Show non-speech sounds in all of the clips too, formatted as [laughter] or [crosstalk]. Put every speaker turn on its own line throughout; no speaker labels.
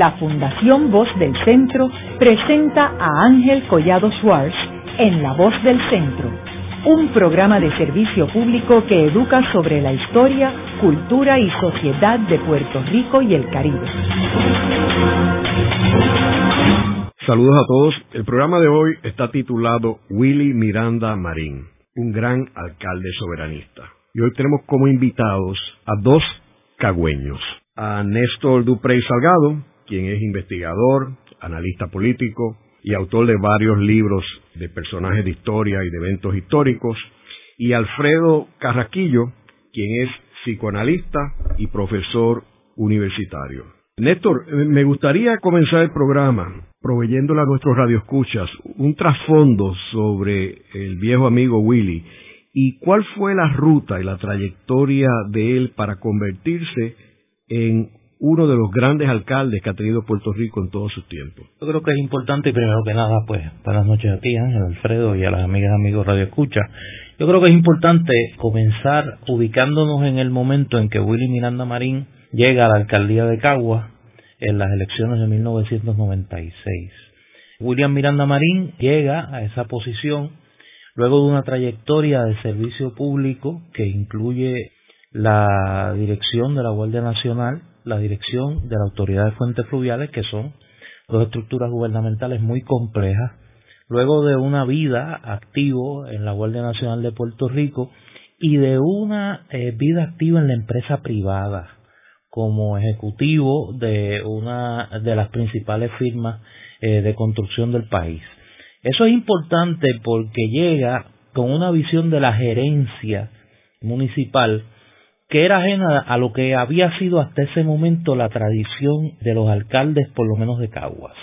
la Fundación Voz del Centro presenta a Ángel Collado Schwartz en La Voz del Centro, un programa de servicio público que educa sobre la historia, cultura y sociedad de Puerto Rico y el Caribe.
Saludos a todos. El programa de hoy está titulado Willy Miranda Marín, un gran alcalde soberanista. Y hoy tenemos como invitados a dos cagüeños, a Néstor Duprey Salgado, quien es investigador, analista político y autor de varios libros de personajes de historia y de eventos históricos, y Alfredo Carraquillo, quien es psicoanalista y profesor universitario. Néstor, me gustaría comenzar el programa proveyéndole a nuestros radioescuchas un trasfondo sobre el viejo amigo Willy y cuál fue la ruta y la trayectoria de él para convertirse en uno de los grandes alcaldes que ha tenido Puerto Rico en todo su tiempo.
Yo creo que es importante, primero que nada, pues, buenas noches a ti, Ángel Alfredo, y a las amigas y amigos Radio Escucha. Yo creo que es importante comenzar ubicándonos en el momento en que Willy Miranda Marín llega a la alcaldía de Cagua en las elecciones de 1996. William Miranda Marín llega a esa posición luego de una trayectoria de servicio público que incluye la dirección de la Guardia Nacional, la dirección de la Autoridad de Fuentes Fluviales, que son dos estructuras gubernamentales muy complejas, luego de una vida activo en la Guardia Nacional de Puerto Rico y de una eh, vida activa en la empresa privada como ejecutivo de una de las principales firmas eh, de construcción del país. Eso es importante porque llega con una visión de la gerencia municipal que era ajena a lo que había sido hasta ese momento la tradición de los alcaldes, por lo menos de Caguas.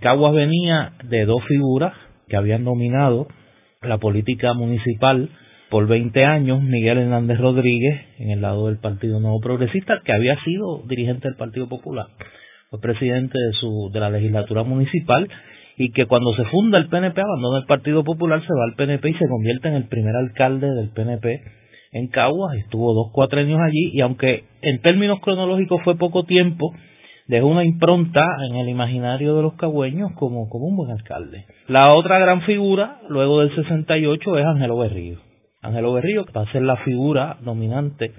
Caguas venía de dos figuras que habían dominado la política municipal por 20 años, Miguel Hernández Rodríguez, en el lado del Partido Nuevo Progresista, que había sido dirigente del Partido Popular, fue presidente de, su, de la legislatura municipal y que cuando se funda el PNP abandona el Partido Popular, se va al PNP y se convierte en el primer alcalde del PNP en Caguas, estuvo dos, cuatro años allí y aunque en términos cronológicos fue poco tiempo, dejó una impronta en el imaginario de los cagüeños como, como un buen alcalde. La otra gran figura, luego del 68, es Ángelo Berrío. Ángelo Berrío va a ser la figura dominante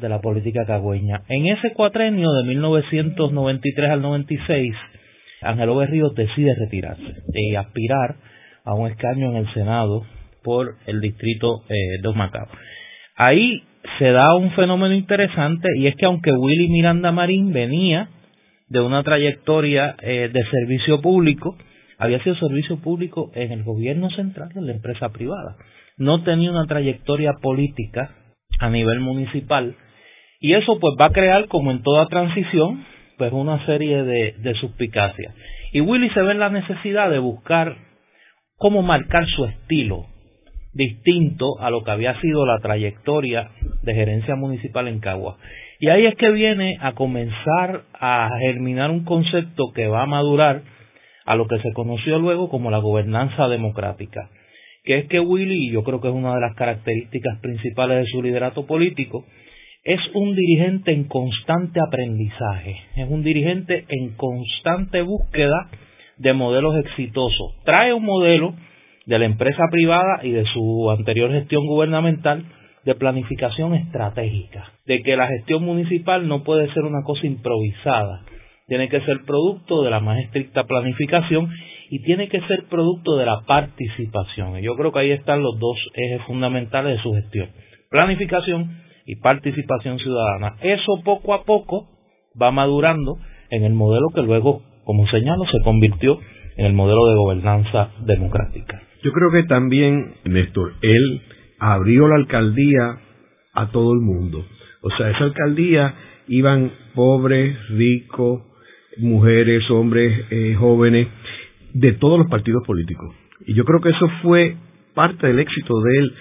de la política cagüeña. En ese cuatrenio de 1993 al 96, Ángelo Berrío decide retirarse y aspirar a un escaño en el Senado por el distrito eh, de Macao. Ahí se da un fenómeno interesante y es que aunque Willy Miranda Marín venía de una trayectoria eh, de servicio público, había sido servicio público en el gobierno central de la empresa privada. No tenía una trayectoria política a nivel municipal y eso pues va a crear, como en toda transición, pues una serie de, de suspicacias. Y Willy se ve en la necesidad de buscar cómo marcar su estilo distinto a lo que había sido la trayectoria de gerencia municipal en Cagua. Y ahí es que viene a comenzar a germinar un concepto que va a madurar a lo que se conoció luego como la gobernanza democrática, que es que Willy, yo creo que es una de las características principales de su liderato político, es un dirigente en constante aprendizaje, es un dirigente en constante búsqueda de modelos exitosos. Trae un modelo de la empresa privada y de su anterior gestión gubernamental de planificación estratégica, de que la gestión municipal no puede ser una cosa improvisada, tiene que ser producto de la más estricta planificación y tiene que ser producto de la participación. Y yo creo que ahí están los dos ejes fundamentales de su gestión, planificación y participación ciudadana. Eso poco a poco va madurando en el modelo que luego, como señalo, se convirtió en el modelo de gobernanza democrática.
Yo creo que también, Néstor, él abrió la alcaldía a todo el mundo. O sea, esa alcaldía iban pobres, ricos, mujeres, hombres, eh, jóvenes, de todos los partidos políticos. Y yo creo que eso fue parte del éxito de él,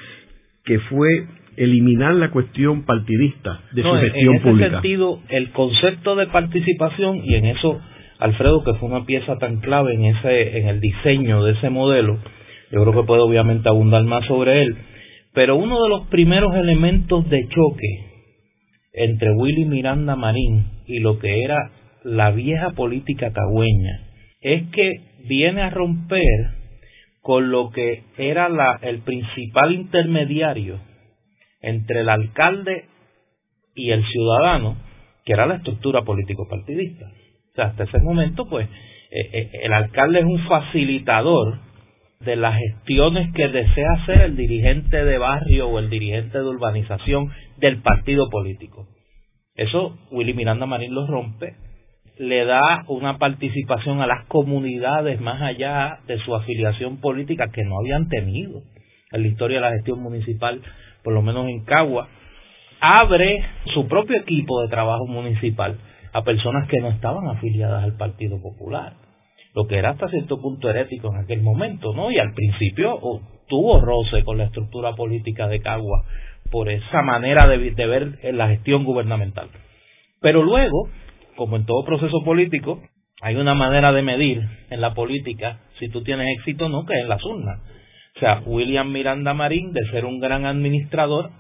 que fue eliminar la cuestión partidista de su gestión
pública. En ese sentido, el concepto de participación, y en eso Alfredo, que fue una pieza tan clave en, ese, en el diseño de ese modelo, yo creo que puedo obviamente abundar más sobre él. Pero uno de los primeros elementos de choque entre Willy Miranda Marín y lo que era la vieja política cagüeña es que viene a romper con lo que era la, el principal intermediario entre el alcalde y el ciudadano, que era la estructura político-partidista. O sea, hasta ese momento, pues, eh, eh, el alcalde es un facilitador de las gestiones que desea hacer el dirigente de barrio o el dirigente de urbanización del partido político. Eso Willy Miranda Marín lo rompe, le da una participación a las comunidades más allá de su afiliación política que no habían tenido en la historia de la gestión municipal, por lo menos en Cagua, abre su propio equipo de trabajo municipal a personas que no estaban afiliadas al Partido Popular, lo que era hasta cierto punto herético en aquel momento, ¿no? Y al principio tuvo roce con la estructura política de Cagua por esa manera de, de ver la gestión gubernamental. Pero luego, como en todo proceso político, hay una manera de medir en la política si tú tienes éxito o no, que es en las urnas. O sea, William Miranda Marín, de ser un gran administrador,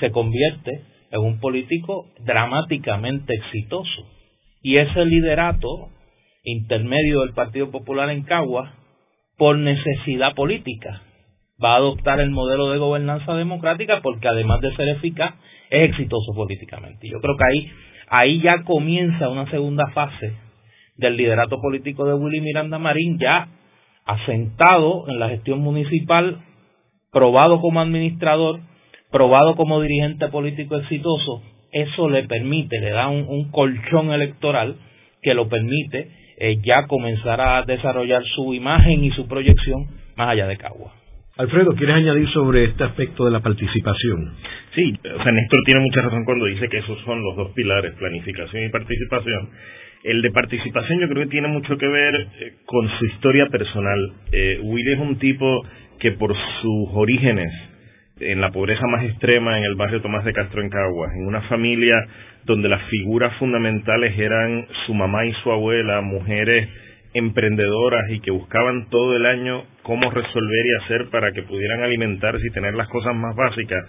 se convierte en un político dramáticamente exitoso. Y ese liderato intermedio del Partido Popular en Cagua, por necesidad política, va a adoptar el modelo de gobernanza democrática porque además de ser eficaz, es exitoso políticamente. Yo creo que ahí, ahí ya comienza una segunda fase del liderato político de Willy Miranda Marín, ya asentado en la gestión municipal, probado como administrador probado como dirigente político exitoso, eso le permite, le da un, colchón electoral que lo permite eh, ya comenzar a desarrollar su imagen y su proyección más allá de Cagua.
Alfredo, ¿quieres añadir sobre este aspecto de la participación?
Sí, o sea, Néstor tiene mucha razón cuando dice que esos son los dos pilares, planificación y participación. El de participación yo creo que tiene mucho que ver eh, con su historia personal. Eh, Willy es un tipo que por sus orígenes en la pobreza más extrema en el barrio Tomás de Castro en Caguas, en una familia donde las figuras fundamentales eran su mamá y su abuela, mujeres emprendedoras y que buscaban todo el año cómo resolver y hacer para que pudieran alimentarse y tener las cosas más básicas.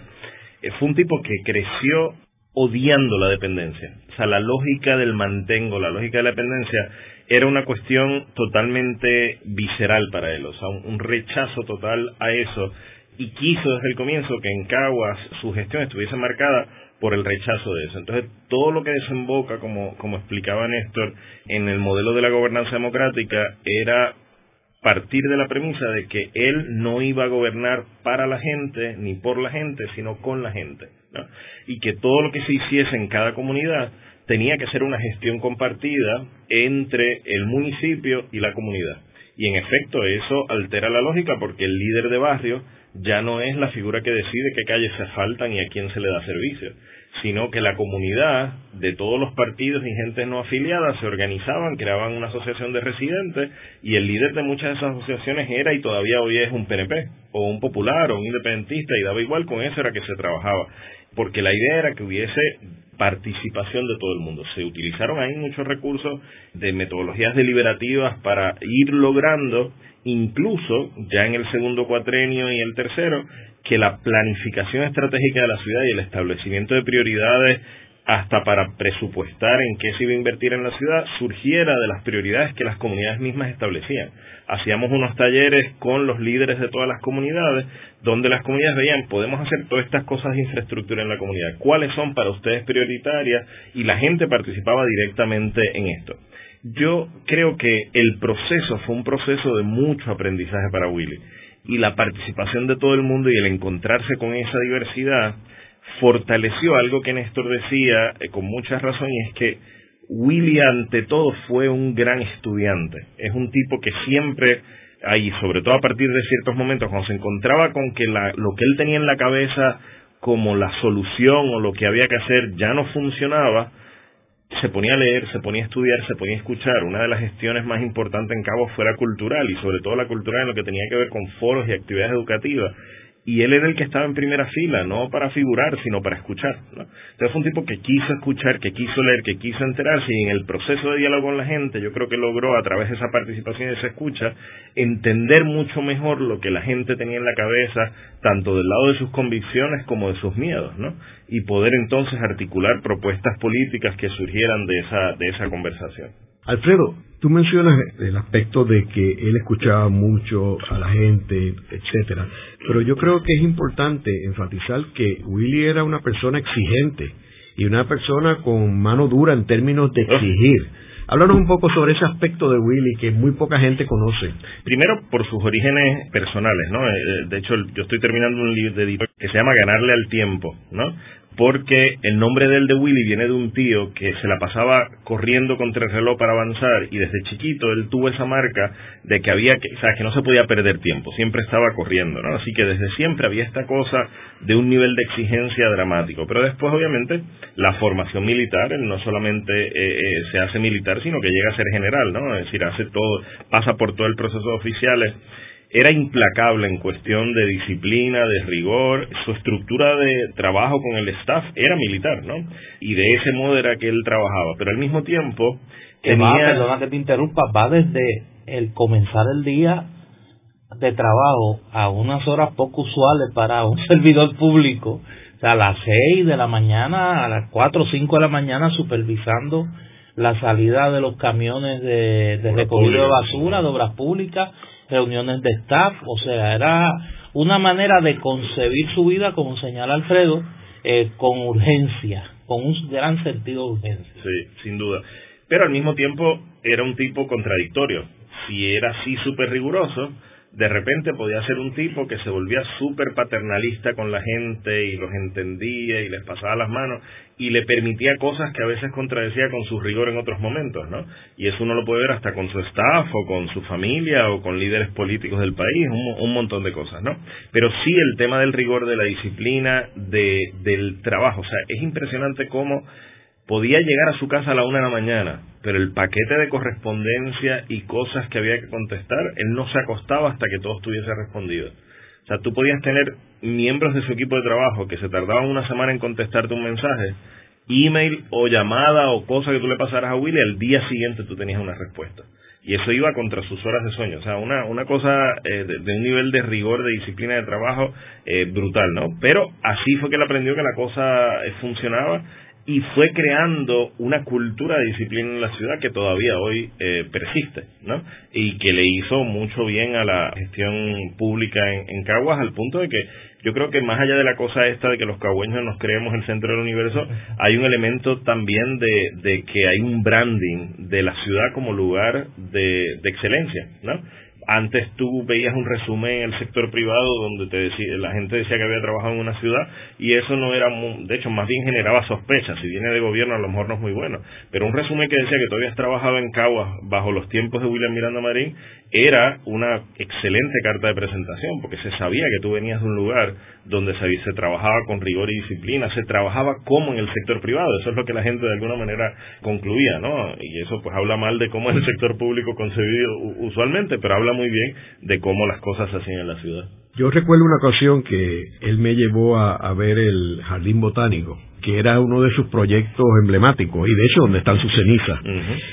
Eh, fue un tipo que creció odiando la dependencia. O sea, la lógica del mantengo, la lógica de la dependencia era una cuestión totalmente visceral para él, o sea, un rechazo total a eso y quiso desde el comienzo que en Caguas su gestión estuviese marcada por el rechazo de eso. Entonces, todo lo que desemboca, como, como explicaba Néstor, en el modelo de la gobernanza democrática era partir de la premisa de que él no iba a gobernar para la gente ni por la gente, sino con la gente. Y que todo lo que se hiciese en cada comunidad tenía que ser una gestión compartida entre el municipio y la comunidad. Y en efecto, eso altera la lógica porque el líder de barrio ya no es la figura que decide qué calles se faltan y a quién se le da servicio, sino que la comunidad de todos los partidos y gente no afiliada se organizaban, creaban una asociación de residentes y el líder de muchas de esas asociaciones era y todavía hoy es un PNP o un popular o un independentista y daba igual, con eso era que se trabajaba, porque la idea era que hubiese participación de todo el mundo. Se utilizaron ahí muchos recursos de metodologías deliberativas para ir logrando incluso ya en el segundo cuatrenio y el tercero, que la planificación estratégica de la ciudad y el establecimiento de prioridades hasta para presupuestar en qué se iba a invertir en la ciudad, surgiera de las prioridades que las comunidades mismas establecían. Hacíamos unos talleres con los líderes de todas las comunidades, donde las comunidades veían, podemos hacer todas estas cosas de infraestructura en la comunidad, cuáles son para ustedes prioritarias, y la gente participaba directamente en esto. Yo creo que el proceso fue un proceso de mucho aprendizaje para Willy y la participación de todo el mundo y el encontrarse con esa diversidad fortaleció algo que Néstor decía eh, con mucha razón y es que Willy ante todo fue un gran estudiante. Es un tipo que siempre, ahí sobre todo a partir de ciertos momentos, cuando se encontraba con que lo que él tenía en la cabeza como la solución o lo que había que hacer ya no funcionaba, se ponía a leer, se ponía a estudiar, se ponía a escuchar. Una de las gestiones más importantes en Cabo fue la cultural y sobre todo la cultural en lo que tenía que ver con foros y actividades educativas. Y él era el que estaba en primera fila, no para figurar, sino para escuchar. Entonces fue un tipo que quiso escuchar, que quiso leer, que quiso enterarse y en el proceso de diálogo con la gente yo creo que logró a través de esa participación y esa escucha entender mucho mejor lo que la gente tenía en la cabeza, tanto del lado de sus convicciones como de sus miedos, ¿no? Y poder entonces articular propuestas políticas que surgieran de esa, de esa conversación.
Alfredo, tú mencionas el aspecto de que él escuchaba mucho a la gente, etcétera, pero yo creo que es importante enfatizar que Willy era una persona exigente y una persona con mano dura en términos de exigir. Háblanos un poco sobre ese aspecto de Willy que muy poca gente conoce.
Primero, por sus orígenes personales, ¿no? Eh, de hecho, yo estoy terminando un libro de que se llama Ganarle al Tiempo, ¿no? Porque el nombre del de Willy viene de un tío que se la pasaba corriendo contra el reloj para avanzar y desde chiquito él tuvo esa marca de que había que, o sea, que no se podía perder tiempo, siempre estaba corriendo, ¿no? Así que desde siempre había esta cosa de un nivel de exigencia dramático, pero después obviamente la formación militar, él no solamente eh, eh, se hace militar, sino que llega a ser general, ¿no? Es decir, hace todo, pasa por todo el proceso de oficiales era implacable en cuestión de disciplina, de rigor, su estructura de trabajo con el staff era militar, ¿no? Y de ese modo era que él trabajaba, pero al mismo tiempo
que va, perdona que te interrumpa, va desde el comenzar el día de trabajo a unas horas poco usuales para un [laughs] servidor público, o sea, a las seis de la mañana, a las cuatro o cinco de la mañana supervisando la salida de los camiones de, de recogido de basura, de obras públicas, reuniones de staff, o sea, era una manera de concebir su vida, como señala Alfredo, eh, con urgencia, con un gran sentido de urgencia.
Sí, sin duda. Pero al mismo tiempo era un tipo contradictorio. Si era así súper riguroso, de repente podía ser un tipo que se volvía súper paternalista con la gente y los entendía y les pasaba las manos y le permitía cosas que a veces contradecía con su rigor en otros momentos, ¿no? Y eso uno lo puede ver hasta con su staff o con su familia o con líderes políticos del país, un, un montón de cosas, ¿no? Pero sí el tema del rigor, de la disciplina, de, del trabajo, o sea, es impresionante cómo podía llegar a su casa a la una de la mañana, pero el paquete de correspondencia y cosas que había que contestar, él no se acostaba hasta que todo estuviese respondido. O sea, tú podías tener miembros de su equipo de trabajo que se tardaban una semana en contestarte un mensaje, email o llamada o cosa que tú le pasaras a Willy, al día siguiente tú tenías una respuesta. Y eso iba contra sus horas de sueño. O sea, una, una cosa eh, de, un nivel de rigor, de disciplina de trabajo eh, brutal, ¿no? Pero así fue que él aprendió que la cosa eh, funcionaba y fue creando una cultura de disciplina en la ciudad que todavía hoy eh, persiste, ¿no? Y que le hizo mucho bien a la gestión pública en, Caguas al punto de que yo creo que más allá de la cosa esta de que los cagüeños nos creemos el centro del universo, hay un elemento también de, de que hay un branding de la ciudad como lugar de, de excelencia, ¿no? Antes tú veías un resumen en el sector privado donde te decía, la gente decía que había trabajado en una ciudad y eso no era, de hecho, más bien generaba sospechas. Si viene de gobierno, a lo mejor no es muy bueno. Pero un resumen que decía que tú habías trabajado en Caguas bajo los tiempos de William Miranda Marín era una excelente carta de presentación porque se sabía que tú venías de un lugar donde se, se, trabajaba con rigor y disciplina, se trabajaba como en el sector privado, eso es lo que la gente de alguna manera concluía, ¿no? Y eso pues habla mal de cómo es el sector público concebido usualmente, pero habla muy bien de cómo las cosas se hacían en la ciudad.
Yo recuerdo una ocasión que él me llevó a, ver el jardín botánico, que era uno de sus proyectos emblemáticos y de hecho donde están sus cenizas.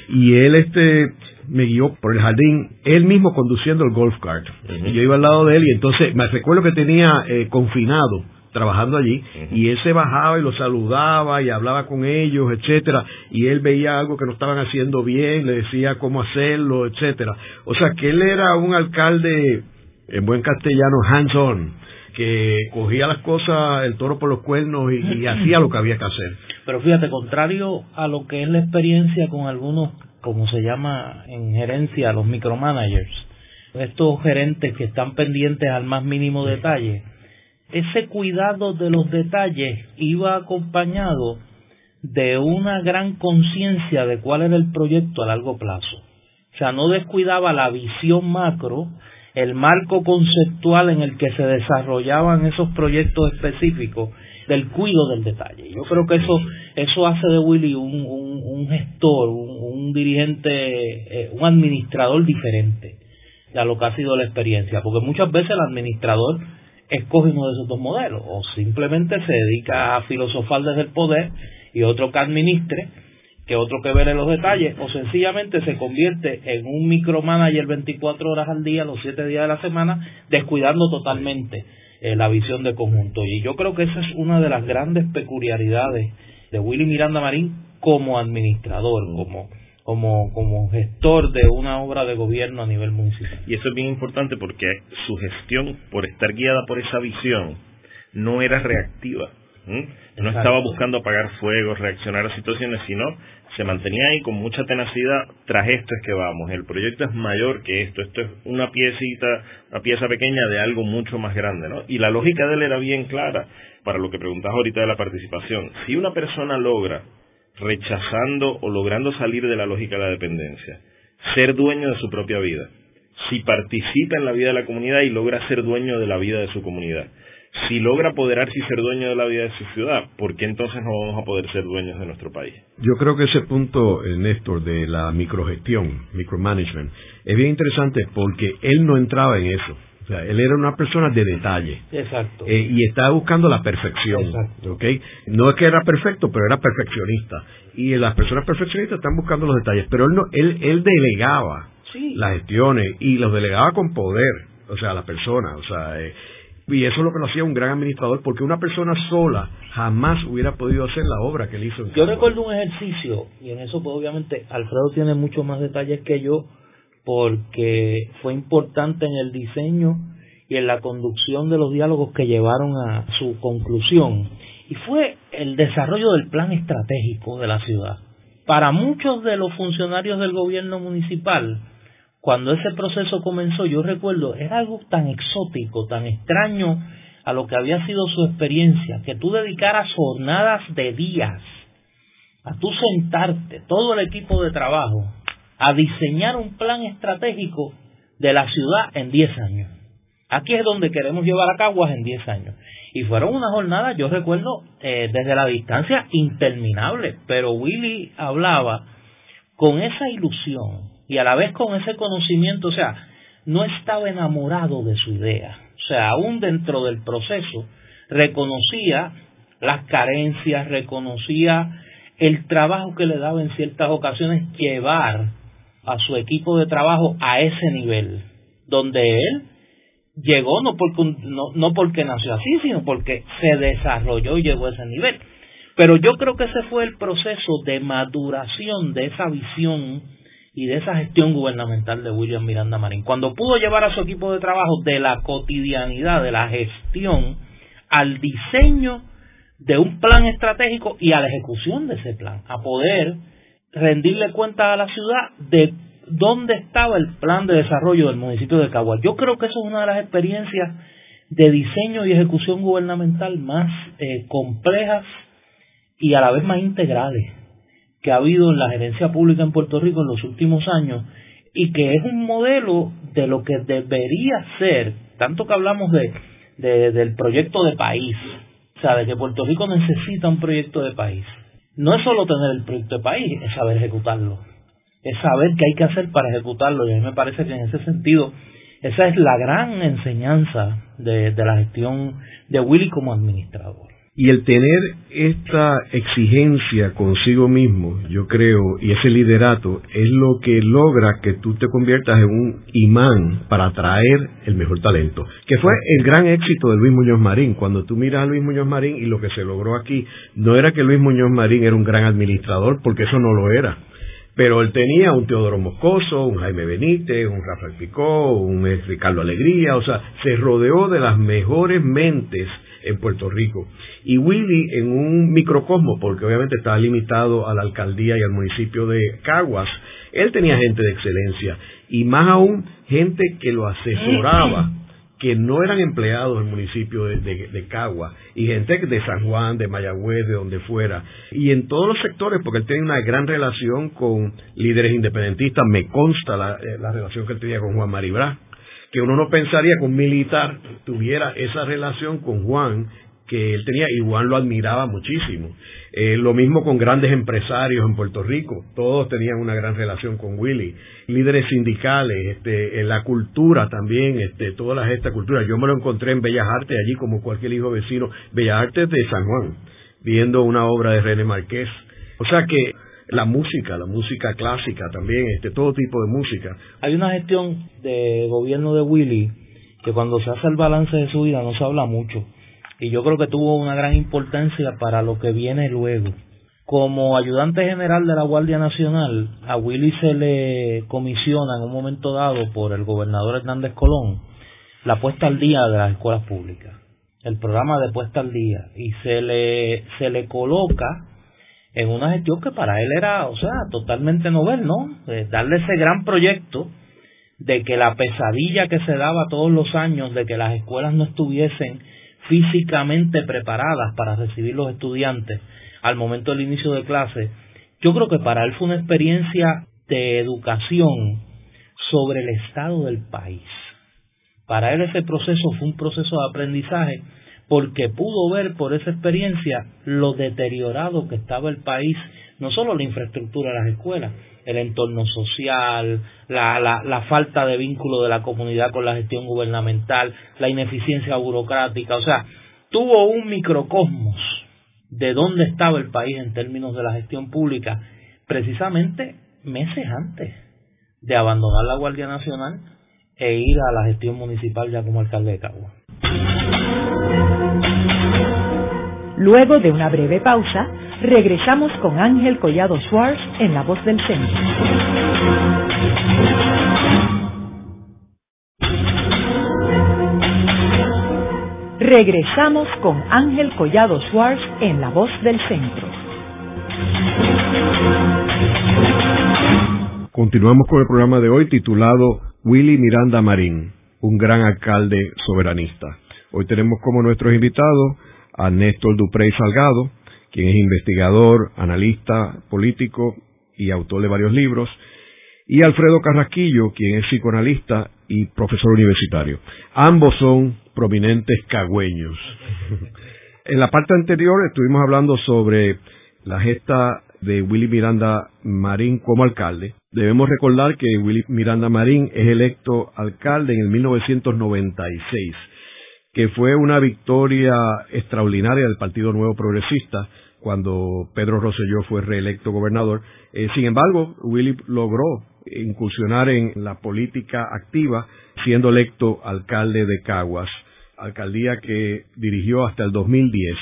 Y él este me guió por el jardín, él mismo conduciendo el golf cart. y yo iba al lado de él y entonces me recuerdo que tenía eh, confinado trabajando allí y él se bajaba y lo saludaba y hablaba con ellos, etcétera, y él veía algo que no estaban haciendo bien, le decía cómo hacerlo, etcétera. O sea, que él era un alcalde en buen castellano hands-on, que cogía las cosas, el toro por los cuernos y, y hacía lo que había que hacer.
Pero fíjate, contrario a lo que es la experiencia con algunos como se llama en gerencia, los micromanagers, estos gerentes que están pendientes al más mínimo detalle, ese cuidado de los detalles iba acompañado de una gran conciencia de cuál era el proyecto a largo plazo. O sea, no descuidaba la visión macro, el marco conceptual en el que se desarrollaban esos proyectos específicos del cuidado del detalle. Yo creo que eso eso hace de Willy un, un, gestor, un, dirigente, eh, un administrador diferente a lo que ha sido la experiencia, porque muchas veces el administrador escoge uno de esos dos modelos, o simplemente se dedica a filosofar desde el poder y otro que administre, que otro que vele los detalles, o sencillamente se convierte en un micromanager 24 horas al día, los 7 días de la semana, descuidando totalmente eh, la visión de conjunto. Y yo creo que esa es una de las grandes peculiaridades de Willy Miranda Marín como administrador, como como, como gestor de una obra de gobierno a nivel municipal.
Y eso es bien importante porque su gestión, por estar guiada por esa visión, no era reactiva. No estaba buscando apagar fuegos, reaccionar a situaciones, sino se mantenía ahí con mucha tenacidad, tras esto es que vamos, el proyecto es mayor que esto, esto es una piecita, una pieza pequeña de algo mucho más grande, ¿no? Y la lógica de él era bien clara, para lo que preguntas ahorita de la participación. Si una persona logra rechazando o logrando salir de la lógica de la dependencia, ser dueño de su propia vida, si participa en la vida de la comunidad y logra ser dueño de la vida de su comunidad, si logra apoderarse y ser dueño de la vida de su ciudad, ¿por qué entonces no vamos a poder ser dueños de nuestro país?
Yo creo que ese punto, eh, Néstor, de la microgestión, micromanagement, es bien interesante porque él no entraba en eso. O sea, él era una persona de detalle.
Exacto.
Eh, y estaba buscando la perfección. Exacto. No es que era perfecto, pero era perfeccionista. Y las personas perfeccionistas están buscando los detalles. Pero él, no, él, él delegaba las gestiones y los delegaba con poder. O sea, a la persona. O sea, eh, y eso es lo que lo hacía un gran administrador, porque una persona sola jamás hubiera podido hacer la obra que él hizo.
yo recuerdo un ejercicio, y en eso pues obviamente Alfredo tiene mucho más detalles que yo, porque fue importante en el diseño y en la conducción de los diálogos que llevaron a su conclusión. Y fue el desarrollo del plan estratégico de la ciudad. Para muchos de los funcionarios del gobierno municipal, cuando ese proceso comenzó, yo recuerdo, era algo tan exótico, tan extraño a lo que había sido su experiencia, que tú dedicaras jornadas de días a tú sentarte, todo el equipo de trabajo, a diseñar un plan estratégico de la ciudad en 10 años. Aquí es donde queremos llevar a Caguas en 10 años. Y fueron unas jornadas, yo recuerdo, eh, desde la distancia interminable, pero Willy hablaba con esa ilusión y a la vez con ese conocimiento, o sea, no estaba enamorado de su idea. O sea, aún dentro del proceso, reconocía las carencias, reconocía el trabajo que le daba en ciertas ocasiones llevar a su equipo de trabajo a ese nivel, donde él llegó no porque, no, no porque nació así, sino porque se desarrolló y llegó a ese nivel. Pero yo creo que ese fue el proceso de maduración de esa visión y de esa gestión gubernamental de William Miranda Marín. Cuando pudo llevar a su equipo de trabajo de la cotidianidad, de la gestión, al diseño de un plan estratégico y a la ejecución de ese plan, a poder rendirle cuenta a la ciudad de dónde estaba el plan de desarrollo del municipio de Caguas. Yo creo que eso es una de las experiencias de diseño y ejecución gubernamental más eh, complejas y a la vez más integrales que ha habido en la gerencia pública en Puerto Rico en los últimos años y que es un modelo de lo que debería ser, tanto que hablamos de, de del proyecto de país, o sea, de que Puerto Rico necesita un proyecto de país no es solo tener el proyecto de país, es saber ejecutarlo. Es saber qué hay que hacer para ejecutarlo. Y a mí me parece que en ese sentido, esa es la gran enseñanza de, de la gestión de Willy como administrador.
Y el tener esta exigencia consigo mismo, yo creo, y ese liderato, es lo que logra que tú te conviertas en un imán para atraer el mejor talento. Que fue el gran éxito de Luis Muñoz Marín. Cuando tú miras a Luis Muñoz Marín y lo que se logró aquí, no era que Luis Muñoz Marín era un gran administrador, porque eso no lo era. Pero él tenía un Teodoro Moscoso, un Jaime Benítez, un Rafael Picó, un Ricardo Alegría, o sea, se rodeó de las mejores mentes en Puerto Rico. Y Willy en un microcosmo, porque obviamente estaba limitado a la alcaldía y al municipio de Caguas, él tenía gente de excelencia y más aún gente que lo asesoraba que no eran empleados del municipio de, de, Cagua y gente de San Juan, de Mayagüez, de donde fuera. Y en todos los sectores, porque él tenía una gran relación con líderes independentistas, me consta la, eh, la relación que él tenía con Juan Maribra, que uno no pensaría que un militar tuviera esa relación con Juan que él tenía y Juan lo admiraba muchísimo. Eh, lo mismo con grandes empresarios en Puerto Rico, todos tenían una gran relación con Willy. Líderes sindicales, este, la cultura también, este, todas estas culturas. Yo me lo encontré en Bellas Artes allí como cualquier hijo vecino, Bellas Artes de San Juan, viendo una obra de René Marqués. O sea que la música, la música clásica también, este, todo tipo de música.
Hay una gestión de gobierno de Willy que cuando se hace el balance de su vida no se habla mucho y yo creo que tuvo una gran importancia para lo que viene luego. Como ayudante general de la Guardia Nacional, a Willy se le comisiona en un momento dado por el gobernador Hernández Colón la puesta al día de las escuelas públicas, el programa de puesta al día, y se le, se le coloca en una gestión que para él era, o sea, totalmente novel, ¿no? darle ese gran proyecto de que la pesadilla que se daba todos los años de que las escuelas no estuviesen físicamente preparadas para recibir los estudiantes al momento del inicio de clase, yo creo que para él fue una experiencia de educación sobre el estado del país. Para él ese proceso fue un proceso de aprendizaje porque pudo ver por esa experiencia lo deteriorado que estaba el país, no solo la infraestructura de las escuelas, el entorno social, la, la, falta de vínculo de la comunidad con la gestión gubernamental, la ineficiencia burocrática, o sea, tuvo un microcosmos de dónde estaba el país en términos de la gestión pública, precisamente meses antes de abandonar la Guardia Nacional e ir a la gestión municipal ya como alcalde de Cagua.
Luego de una breve pausa, regresamos con Ángel Collado Schwartz en La Voz del Centro. Regresamos con Ángel Collado Schwartz en La Voz del Centro.
Continuamos con el programa de hoy titulado Willy Miranda Marín, un gran alcalde soberanista. Hoy tenemos como nuestros invitados a Néstor Duprey Salgado, quien es investigador, analista político y autor de varios libros, y Alfredo Carrasquillo, quien es psicoanalista y profesor universitario. Ambos son prominentes cagüeños. [laughs] en la parte anterior estuvimos hablando sobre la gesta de Willy Miranda Marín como alcalde. Debemos recordar que Willy Miranda Marín es electo alcalde en el 1996 que fue una victoria extraordinaria del Partido Nuevo Progresista cuando Pedro Rosselló fue reelecto gobernador. Eh, sin embargo, Willy logró incursionar en la política activa siendo electo alcalde de Caguas, alcaldía que dirigió hasta el 2010,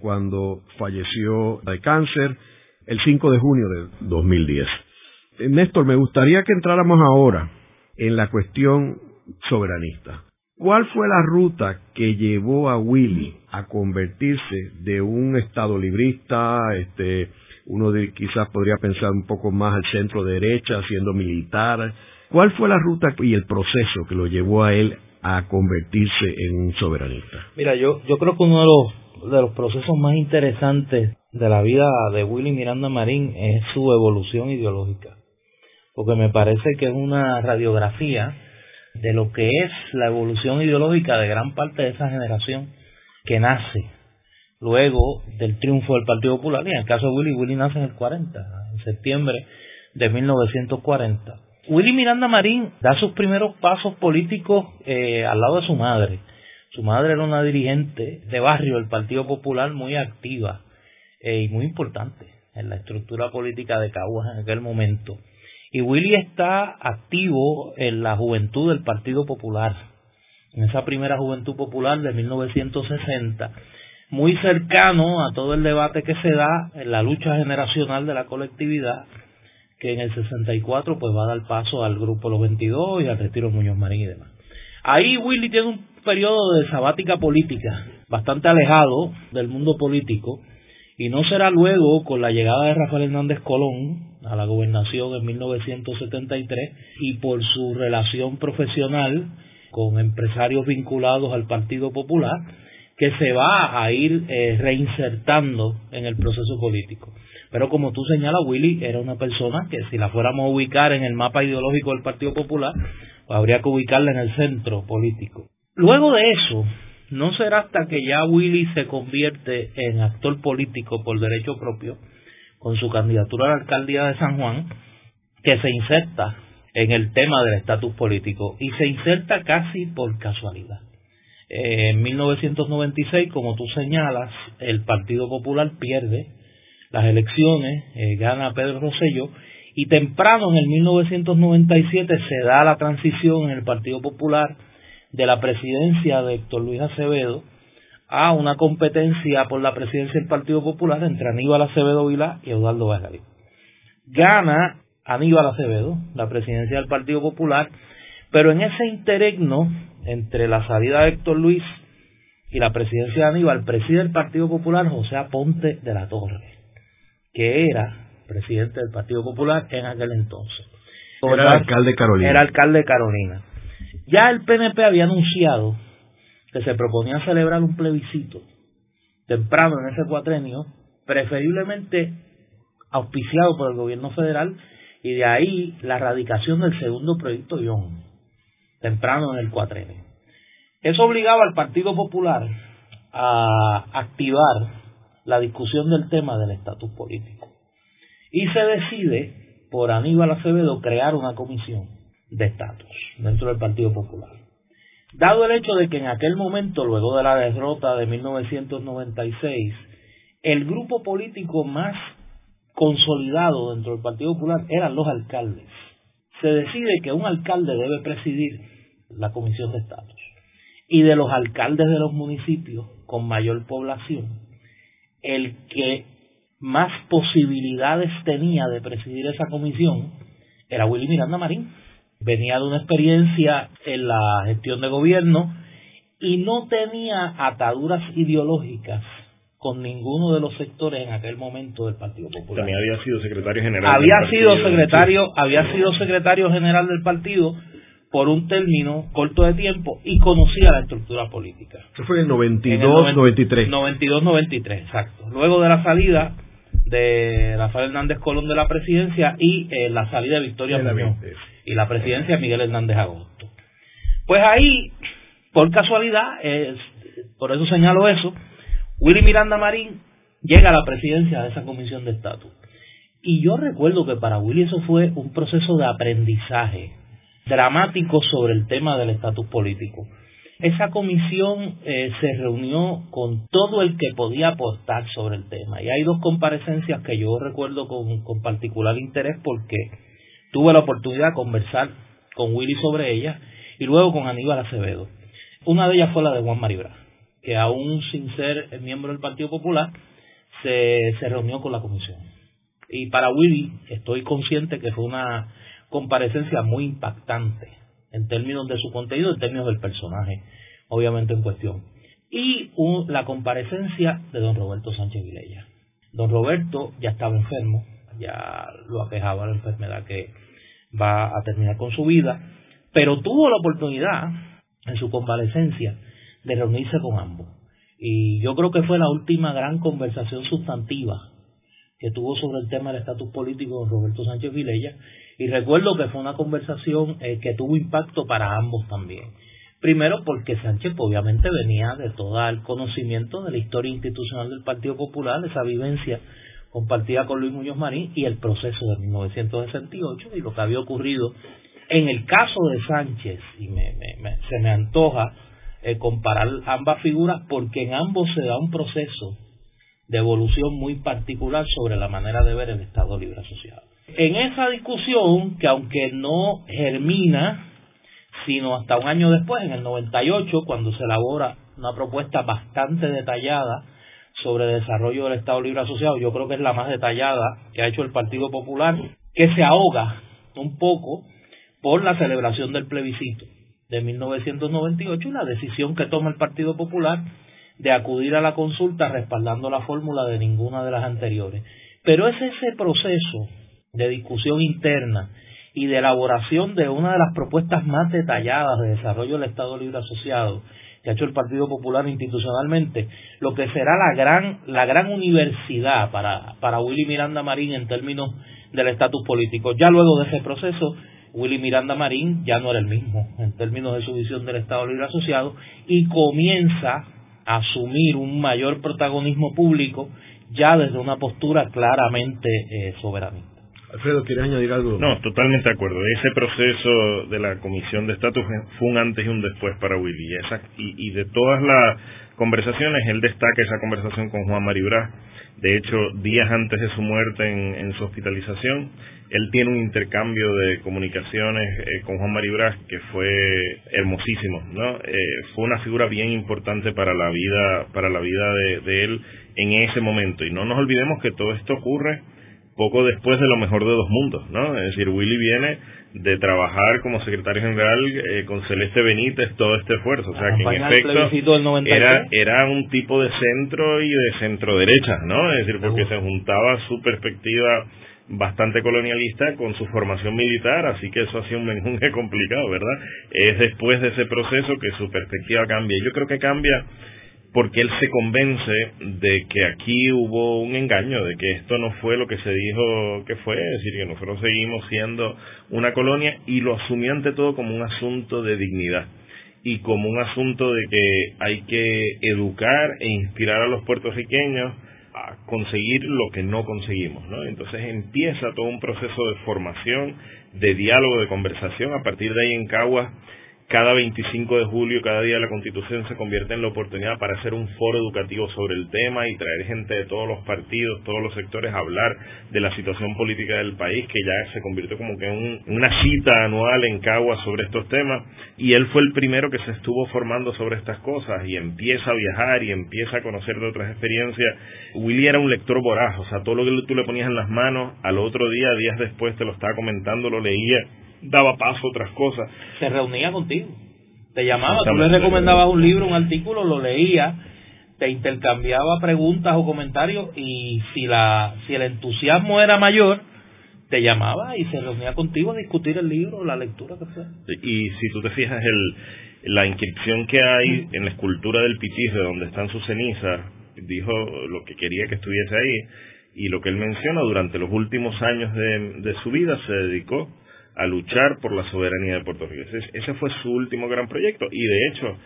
cuando falleció de cáncer el 5 de junio de 2010. Eh, Néstor, me gustaría que entráramos ahora en la cuestión soberanista. ¿Cuál fue la ruta que llevó a Willy a convertirse de un estado librista, este, uno de, quizás podría pensar un poco más al centro derecha, siendo militar? ¿Cuál fue la ruta y el proceso que lo llevó a él a convertirse en un soberanista?
Mira, yo, yo creo que uno de los, de los procesos más interesantes de la vida de Willy Miranda Marín es su evolución ideológica, porque me parece que es una radiografía de lo que es la evolución ideológica de gran parte de esa generación que nace luego del triunfo del Partido Popular. Y en el caso de Willy, Willy nace en el 40, en septiembre de 1940. Willy Miranda Marín da sus primeros pasos políticos eh, al lado de su madre. Su madre era una dirigente de barrio del Partido Popular muy activa eh, y muy importante en la estructura política de Caguas en aquel momento. Y Willy está activo en la juventud del Partido Popular, en esa primera juventud popular de 1960, muy cercano a todo el debate que se da en la lucha generacional de la colectividad, que en el 64 pues va a dar paso al grupo Los 22 y al retiro Muñoz Marín y demás. Ahí Willy tiene un periodo de sabática política, bastante alejado del mundo político, y no será luego con la llegada de Rafael Hernández Colón a la gobernación en 1973 y por su relación profesional con empresarios vinculados al Partido Popular que se va a ir eh, reinsertando en el proceso político. Pero como tú señalas, Willy era una persona que si la fuéramos a ubicar en el mapa ideológico del Partido Popular, pues habría que ubicarla en el centro político. Luego de eso, no será hasta que ya Willy se convierte en actor político por derecho propio, con su candidatura a la alcaldía de San Juan, que se inserta en el tema del estatus político y se inserta casi por casualidad. en 1996, como tú señalas, el Partido Popular pierde las elecciones, eh, gana Pedro Rosselló y temprano en el 1997 se da la transición en el Partido Popular de la presidencia de Héctor Luis Acevedo a una competencia por la presidencia del Partido Popular entre Aníbal Acevedo Vilá y Eduardo Vargas. Gana Aníbal Acevedo la presidencia del Partido Popular, pero en ese interregno entre la salida de Héctor Luis y la presidencia de Aníbal, preside el Partido Popular José Aponte de la Torre, que era presidente del Partido Popular en aquel entonces.
Era alcalde de Carolina.
Era alcalde de Carolina. Ya el PNP había anunciado que se proponía celebrar un plebiscito temprano en ese cuatrenio, preferiblemente auspiciado por el gobierno federal, y de ahí la radicación del segundo proyecto Young, temprano en el cuatrenio. Eso obligaba al Partido Popular a activar la discusión del tema del estatus político. Y se decide por Aníbal Acevedo crear una comisión de estatus dentro del Partido Popular. Dado el hecho de que en aquel momento, luego de la derrota de 1996, el grupo político más consolidado dentro del Partido Popular eran los alcaldes. Se decide que un alcalde debe presidir la comisión de estatus. Y de los alcaldes de los municipios con mayor población, el que más posibilidades tenía de presidir esa comisión era Willy Miranda Marín venía de una experiencia en la gestión de gobierno y no tenía ataduras ideológicas con ninguno de los sectores en aquel momento del Partido Popular.
También había sido secretario general.
Había sido secretario, había sido secretario general del partido por un término corto de tiempo y conocía la estructura política.
Eso fue en 92, 93.
92, 93, exacto. Luego de la salida de Rafael Hernández Colón de la presidencia y eh, la salida de Victoria Muñoz y la presidencia de Miguel Hernández Agosto. Pues ahí, por casualidad, por eso señalo eso, Willy Miranda Marín llega a la presidencia de esa comisión de estatus. Y yo recuerdo que para Willy eso fue un proceso de aprendizaje dramático sobre el tema del estatus político. Esa comisión eh, se reunió con todo el que podía aportar sobre el tema. Y hay dos comparecencias que yo recuerdo con, con particular interés porque Tuve la oportunidad de conversar con Willy sobre ella y luego con Aníbal Acevedo. Una de ellas fue la de Juan Maribra, que aún sin ser miembro del Partido Popular, se, se reunió con la comisión. Y para Willy estoy consciente que fue una comparecencia muy impactante en términos de su contenido, en términos del personaje, obviamente en cuestión. Y la comparecencia de don Roberto Sánchez Vilella. Don Roberto ya estaba enfermo, ya lo aquejaba la enfermedad que va a terminar con su vida, pero tuvo la oportunidad en su convalecencia de reunirse con ambos. Y yo creo que fue la última gran conversación sustantiva que tuvo sobre el tema del estatus político con Roberto Sánchez Vilella. Y recuerdo que fue una conversación eh, que tuvo impacto para ambos también. Primero porque Sánchez obviamente venía de todo el conocimiento de la historia institucional del Partido Popular, esa vivencia compartida con Luis Muñoz Marín y el proceso de 1968 y lo que había ocurrido en el caso de Sánchez y me, se me antoja eh, comparar ambas figuras porque en ambos se da un proceso de evolución muy particular sobre la manera de ver el Estado Libre Asociado. En esa discusión, que aunque no germina, sino hasta un año después, en el 98, cuando se elabora una propuesta bastante detallada sobre desarrollo del Estado Libre Asociado, yo creo que es la más detallada que ha hecho el Partido Popular, que se ahoga un poco por la celebración del plebiscito de 1998 y la decisión que toma el Partido Popular de acudir a la consulta respaldando la fórmula de ninguna de las anteriores. Pero es ese proceso de discusión interna y de elaboración de una de las propuestas más detalladas de desarrollo del Estado Libre Asociado que ha hecho el Partido Popular institucionalmente, lo que será la gran, la gran universidad para, para Willy Miranda Marín en términos del estatus político. Ya luego de ese proceso, Willy Miranda Marín ya no era el mismo en términos de su visión del Estado Libre Asociado y comienza a asumir un mayor protagonismo público ya desde una postura claramente eh, soberanista.
Alfredo, ¿quieres añadir algo?
No, totalmente de acuerdo. Ese proceso de la Comisión de Estatus fue un antes y un después para Willy. y, de todas las conversaciones, él destaca esa conversación con Juan Maribra. De hecho, días antes de su muerte en, su hospitalización, él tiene un intercambio de comunicaciones eh, con Juan Maribra que fue hermosísimo, ¿no? Eh, fue una figura bien importante para la vida, para la vida de él en ese momento. Y no nos olvidemos que todo esto ocurre poco después de lo mejor de dos mundos, ¿no? Es decir, Willy viene de trabajar como secretario general eh, con Celeste Benítez todo este esfuerzo, o sea que en efecto era era un tipo de centro y de centro derecha, ¿no? Es decir, porque se juntaba su perspectiva bastante colonialista con su formación militar, así que eso hacía un menjunje [laughs] complicado, ¿verdad? Es después de ese proceso que su perspectiva cambia. Yo creo que cambia porque él se convence de que aquí hubo un engaño, de que esto no fue lo que se dijo que fue, es decir, que nosotros seguimos siendo una colonia y lo asumió ante todo como un asunto de dignidad y como un asunto de que hay que educar e inspirar a los puertorriqueños a conseguir lo que no conseguimos, ¿no? Entonces empieza todo un proceso de formación, de diálogo, de conversación, a partir de ahí en Caguas cada 25 de julio, cada día de la Constitución se convierte en la oportunidad para hacer un foro educativo sobre el tema y traer gente de todos los partidos, todos los sectores a hablar de la situación política del país, que ya se convirtió como que en una cita anual en Cagua sobre estos temas. Y él fue el primero que se estuvo formando sobre estas cosas y empieza a viajar y empieza a conocer de otras experiencias. Willy era un lector voraz, o sea, todo lo que tú le ponías en las manos, al otro día, días después te lo estaba comentando, lo leía daba paso a otras cosas.
Se reunía contigo, te llamaba, tú le recomendabas un libro, un artículo, lo leía, te intercambiaba preguntas o comentarios y si la si el entusiasmo era mayor, te llamaba y se reunía contigo a discutir el libro, la lectura que sea.
Y si tú te fijas el la inscripción que hay en la escultura del de donde están sus cenizas, dijo lo que quería que estuviese ahí y lo que él menciona durante los últimos años de, de su vida se dedicó a luchar por la soberanía de Puerto Rico. Ese, fue su último gran proyecto y de hecho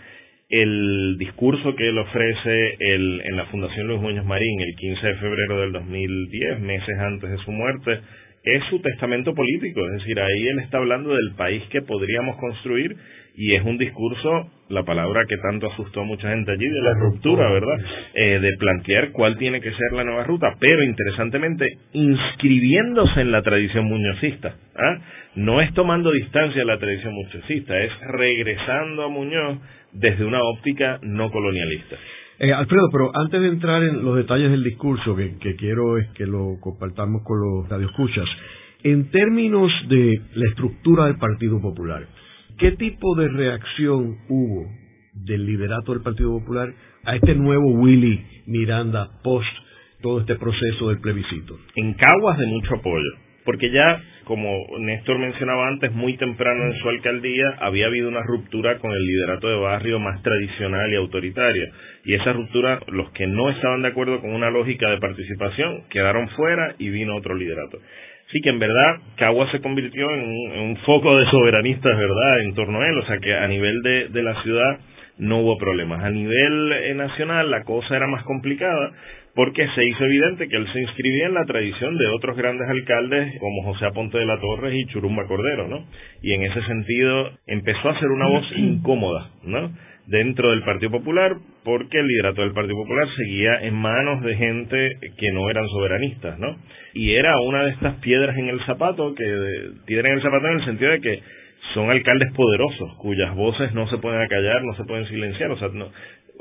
el discurso que él ofrece en la Fundación Luis Muñoz Marín el 15 de febrero del 2010, meses antes de su muerte, es su testamento político, es decir, ahí él está hablando del país que podríamos construir y es un discurso, la palabra que tanto asustó a mucha gente allí, de la ruptura, ¿verdad? Eh, de plantear cuál tiene que ser la nueva ruta, pero interesantemente inscribiéndose en la tradición muñozista. ¿ah? No es tomando distancia de la tradición muñozista, es regresando a Muñoz desde una óptica no colonialista.
Eh, Alfredo, pero antes de entrar en los detalles del discurso, que, que quiero es que lo compartamos con los radioescuchas, en términos de la estructura del Partido Popular, ¿Qué tipo de reacción hubo del liderato del Partido Popular a este nuevo Willy Miranda post todo este proceso del plebiscito?
En Caguas de mucho apoyo, porque ya, como Néstor mencionaba antes, muy temprano en su alcaldía había habido una ruptura con el liderato de barrio más tradicional y autoritario. Y esa ruptura, los que no estaban de acuerdo con una lógica de participación, quedaron fuera y vino otro liderato. Sí, que en verdad Cagua se convirtió en un, foco de soberanistas, ¿verdad?, en torno a él. O sea que a nivel de, de la ciudad no hubo problemas. A nivel eh, nacional la cosa era más complicada porque se hizo evidente que él se inscribía en la tradición de otros grandes alcaldes como José Aponte de la Torres y Churumba Cordero, ¿no? Y en ese sentido empezó a ser una voz [clears throat] incómoda, ¿no? Dentro del Partido Popular porque el liderato del Partido Popular seguía en manos de gente que no eran soberanistas, ¿no? Y era una de estas piedras en el zapato, que piedra en el zapato en el sentido de que son alcaldes poderosos, cuyas voces no se pueden acallar, no se pueden silenciar, o sea, no,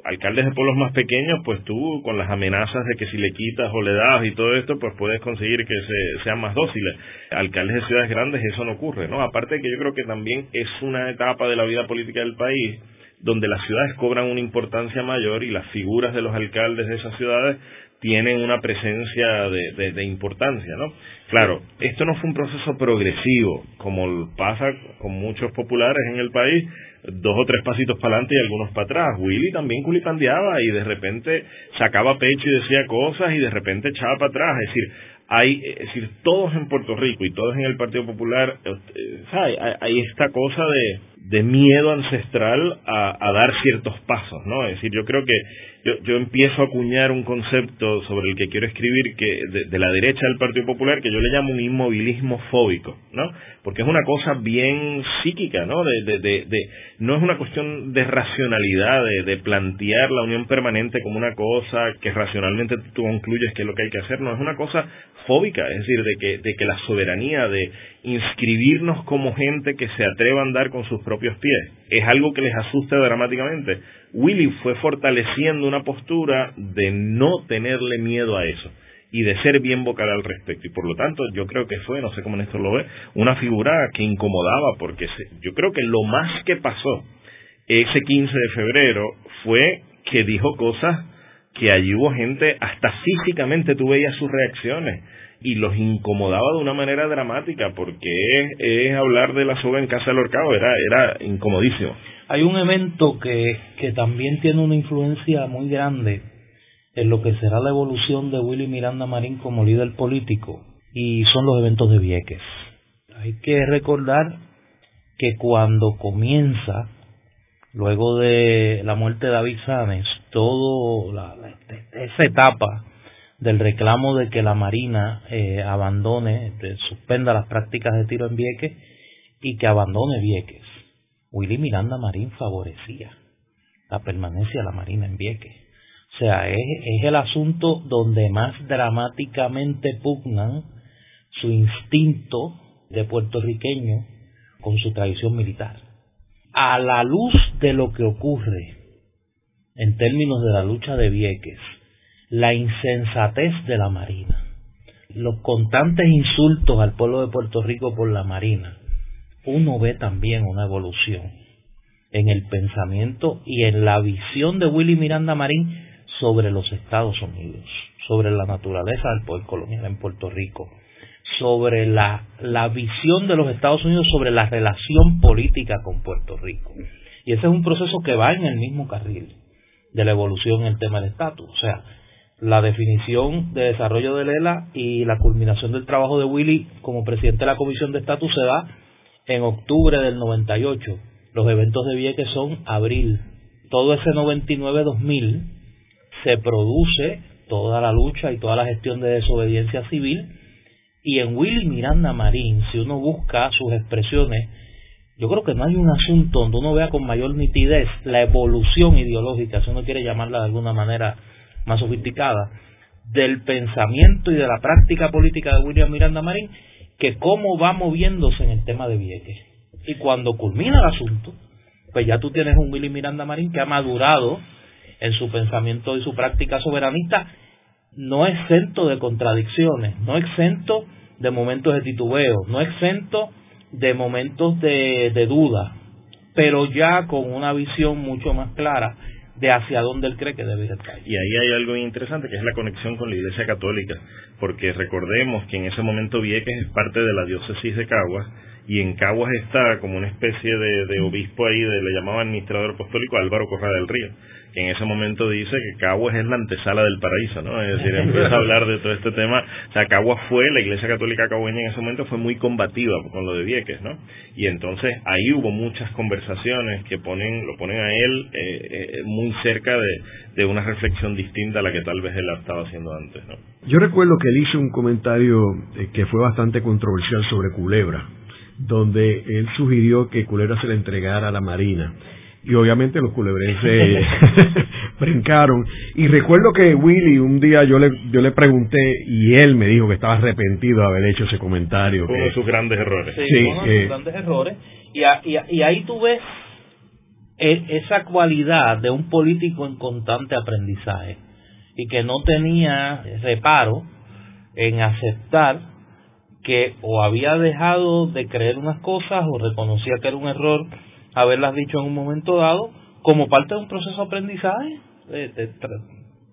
alcaldes de pueblos más pequeños, pues tú con las amenazas de que si le quitas o le das y todo esto, pues puedes conseguir que se, sean más dóciles. Alcaldes de ciudades grandes eso no ocurre, ¿no? Aparte de que yo creo que también es una etapa de la vida política del país donde las ciudades cobran una importancia mayor y las figuras de los alcaldes de esas ciudades tienen una presencia de, de, importancia, ¿no? Claro, esto no fue un proceso progresivo, como pasa con muchos populares en el país, dos o tres pasitos para adelante y algunos para atrás. Willy también culipandeaba y de repente sacaba pecho y decía cosas y de repente echaba para atrás. Es decir, hay, es decir, todos en Puerto Rico y todos en el Partido Popular, eh, hay, esta cosa de, miedo ancestral a, a, dar ciertos pasos, ¿no? Es decir, yo creo que yo, yo empiezo a acuñar un concepto sobre el que quiero escribir que de, de, la derecha del Partido Popular que yo le llamo un inmovilismo fóbico, ¿no? Porque es una cosa bien psíquica, ¿no? De, de, de, de no es una cuestión de racionalidad, de, plantear la unión permanente como una cosa que racionalmente tú concluyes que es lo que hay que hacer, no, es una cosa fóbica, es decir, de que, de que la soberanía, de inscribirnos como gente que se atreva a andar con sus propios pies, es algo que les asusta dramáticamente. Willy fue fortaleciendo una postura de no tenerle miedo a eso y de ser bien vocal al respecto. Y por lo tanto, yo creo que fue, no sé cómo Néstor lo ve, una figura que incomodaba, porque yo creo que lo más que pasó ese 15 de febrero fue que dijo cosas que allí hubo gente, hasta físicamente tú veías sus reacciones y los incomodaba de una manera dramática porque es, es hablar de la soga en casa del horcado, era, era incomodísimo.
Hay un evento que, que también tiene una influencia muy grande en lo que será la evolución de Willy Miranda Marín como líder político y son los eventos de Vieques. Hay que recordar que cuando comienza, luego de la muerte de David Sáenz, toda esa etapa del reclamo de que la Marina eh, abandone, de, suspenda las prácticas de tiro en Vieques y que abandone Vieques. Willy Miranda Marín favorecía la permanencia de la Marina en Vieques. Sea, es, es el asunto donde más dramáticamente pugnan su instinto de puertorriqueño con su tradición militar. A la luz de lo que ocurre en términos de la lucha de Vieques, la insensatez de la Marina, los constantes insultos al pueblo de Puerto Rico por la Marina, uno ve también una evolución en el pensamiento y en la visión de Willy Miranda Marín sobre los Estados Unidos, sobre la naturaleza del poder colonial en Puerto Rico, sobre la, la visión de los Estados Unidos sobre la relación política con Puerto Rico. Y ese es un proceso que va en el mismo carril de la evolución en el tema del estatus. O sea, la definición de desarrollo de Lela y la culminación del trabajo de Willy como presidente de la Comisión de Estatus se da en octubre del 98. Los eventos de Vieques son abril. Todo ese 99-2000 se produce toda la lucha y toda la gestión de desobediencia civil y en Willy Miranda Marín, si uno busca sus expresiones, yo creo que no hay un asunto donde uno vea con mayor nitidez la evolución ideológica, si uno quiere llamarla de alguna manera más sofisticada, del pensamiento y de la práctica política de William Miranda Marín, que cómo va moviéndose en el tema de Vieques. Y cuando culmina el asunto, pues ya tú tienes un Willy Miranda Marín que ha madurado en su pensamiento y su práctica soberanista, no exento de contradicciones, no exento de momentos de titubeo, no exento de momentos de, duda, pero ya con una visión mucho más clara de hacia dónde él cree que debe ir.
Y ahí hay algo interesante que es la conexión con la Iglesia Católica, porque recordemos que en ese momento Vieques es parte de la diócesis de Caguas y en Caguas está como una especie de, de obispo ahí, de, le llamaban administrador apostólico Álvaro Correa del Río que en ese momento dice que Caguas es la antesala del paraíso, ¿no? Es decir, empieza a hablar de todo este tema. O sea, Caguas fue, la Iglesia Católica cagüeña en ese momento fue muy combativa con lo de Vieques, ¿no? Y entonces ahí hubo muchas conversaciones que ponen, lo ponen a él eh, eh, muy cerca de, de una reflexión distinta a la que tal vez él estaba haciendo antes, ¿no?
Yo recuerdo que él hizo un comentario eh, que fue bastante controversial sobre Culebra, donde él sugirió que Culebra se le entregara a la Marina y obviamente los culebrenses [laughs] brincaron. Y recuerdo que Willy un día yo le, yo le pregunté y él me dijo que estaba arrepentido de haber hecho ese comentario.
Uno de sus grandes errores.
Sí, uno de sus grandes errores. Y, y, y ahí tú ves e, esa cualidad de un político en constante aprendizaje y que no tenía reparo en aceptar que o había dejado de creer unas cosas o reconocía que era un error haberlas dicho en un momento dado como parte de un proceso de aprendizaje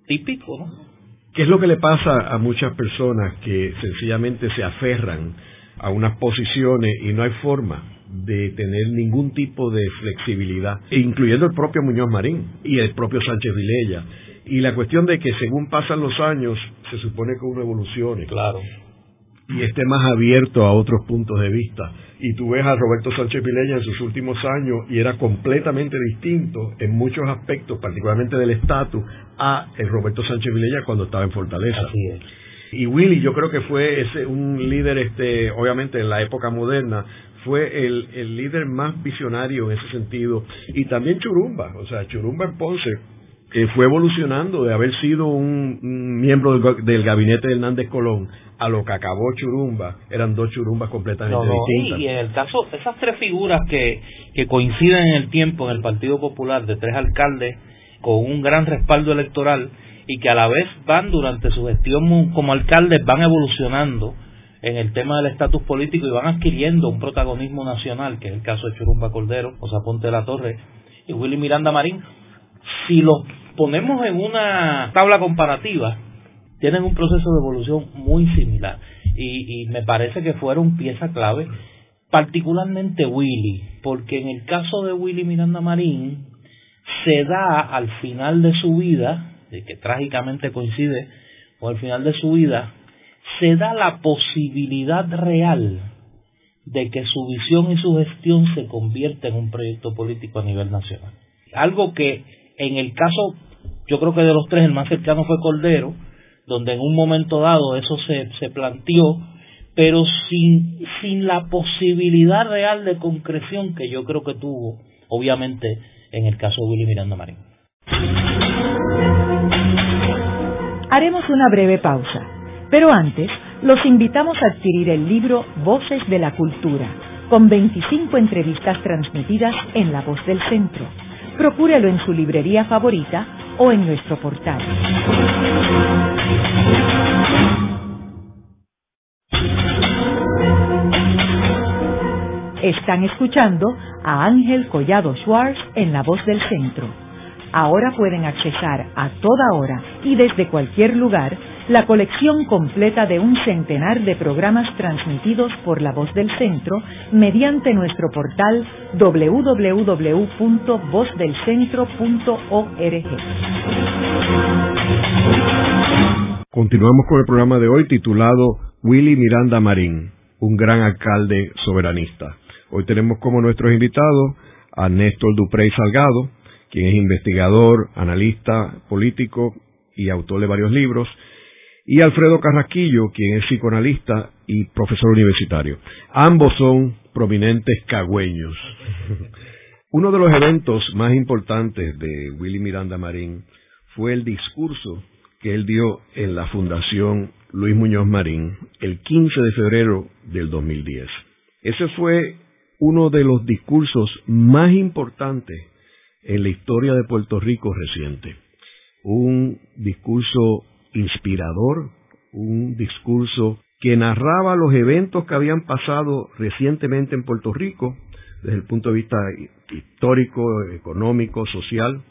típico, ¿no?
¿Qué es lo que le pasa a muchas personas que sencillamente se aferran a unas posiciones y no hay forma de tener ningún tipo de flexibilidad, incluyendo el propio Muñoz Marín y el propio Sánchez Vilella? Y la cuestión de que según pasan los años se supone que uno evolucione.
Claro.
Y esté más abierto a otros puntos de vista. Y tú ves a Roberto Sánchez Vilella en sus últimos años y era completamente distinto en muchos aspectos, particularmente del estatus, a el Roberto Sánchez Vilella cuando estaba en Fortaleza. Y Willy, yo creo que fue ese, un líder, este, obviamente en la época moderna, fue el, el líder más visionario en ese sentido. Y también Churumba, o sea, Churumba en Ponce que fue evolucionando de haber sido un, miembro del, gabinete de Hernández Colón a lo que acabó Churumba, eran dos Churumbas completamente distintas.
Y, en el caso, esas tres figuras que, que coinciden en el tiempo en el Partido Popular, de tres alcaldes con un gran respaldo electoral y que a la vez van durante su gestión como alcaldes, van evolucionando en el tema del estatus político y van adquiriendo un protagonismo nacional, que es el caso de Churumba Cordero, José Ponte de la Torre y Willy Miranda Marín, si los ponemos en una tabla comparativa, tienen un proceso de evolución muy similar y, me parece que fueron pieza clave, particularmente Willy, porque en el caso de Willy Miranda Marín se da al final de su vida, que trágicamente coincide con el final de su vida, se da la posibilidad real de que su visión y su gestión se convierta en un proyecto político a nivel nacional. Algo que en el caso, yo creo que de los tres, el más cercano fue Cordero, donde en un momento dado eso se, se planteó, pero sin, sin la posibilidad real de concreción que yo creo que tuvo, obviamente, en el caso de Willy Miranda Marín.
Haremos una breve pausa, pero antes los invitamos a adquirir el libro Voces de la Cultura, con 25 entrevistas transmitidas en La Voz del Centro Procúrelo en su librería favorita o en nuestro portal. Están escuchando a Ángel Collado Schwartz en La Voz del Centro. Ahora pueden accesar a toda hora y desde cualquier lugar la colección completa de un centenar de programas transmitidos por la voz del centro mediante nuestro portal www.vozdelcentro.org.
Continuamos con el programa de hoy titulado Willy Miranda Marín, un gran alcalde soberanista. Hoy tenemos como nuestros invitados a Néstor Duprey Salgado, quien es investigador, analista político y autor de varios libros, y Alfredo Carrasquillo, quien es psicoanalista y profesor universitario. Ambos son prominentes cagüeños. [laughs] Uno de los eventos más importantes de Willy Miranda Marín fue el discurso que él dio en la Fundación Luis Muñoz Marín el 15 de febrero del 2010. Ese fue uno de los discursos más importantes en la historia de Puerto Rico reciente. Un discurso inspirador, un discurso que narraba los eventos que habían pasado recientemente en Puerto Rico, desde el punto de vista histórico, económico, social,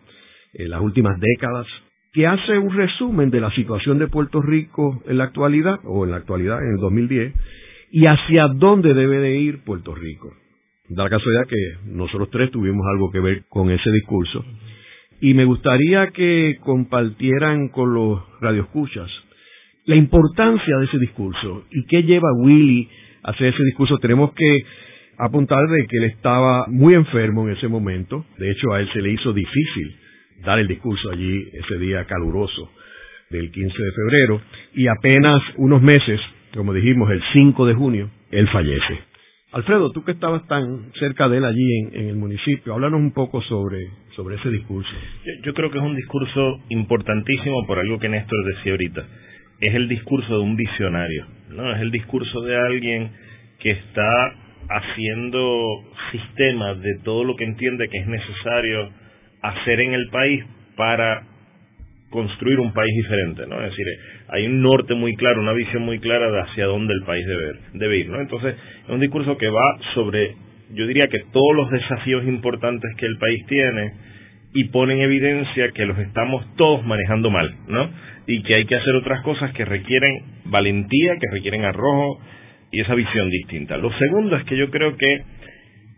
en las últimas décadas, que hace un resumen de la situación de Puerto Rico en la actualidad, o en la actualidad, en el 2010, y hacia dónde debe de ir Puerto Rico. Da la casualidad que nosotros tres tuvimos algo que ver con ese discurso y me gustaría que compartieran con los radioescuchas la importancia de ese discurso y qué lleva a Willy a hacer ese discurso. Tenemos que apuntar de que él estaba muy enfermo en ese momento. De hecho, a él se le hizo difícil dar el discurso allí ese día caluroso del 15 de febrero y apenas unos meses, como dijimos, el 5 de junio, él fallece. Alfredo, tú que estabas tan cerca de él allí en, el municipio, háblanos un poco sobre, sobre ese discurso.
Yo, creo que es un discurso importantísimo por algo que Néstor decía ahorita. Es el discurso de un visionario, ¿no? Es el discurso de alguien que está haciendo sistemas de todo lo que entiende que es necesario hacer en el país para construir un país diferente, ¿no? Es decir, hay un norte muy claro, una visión muy clara de hacia dónde el país debe, debe ir, ¿no? Entonces, es un discurso que va sobre, yo diría que todos los desafíos importantes que el país tiene y pone en evidencia que los estamos todos manejando mal, ¿no? Y que hay que hacer otras cosas que requieren valentía, que requieren arrojo y esa visión distinta. Lo segundo es que yo creo que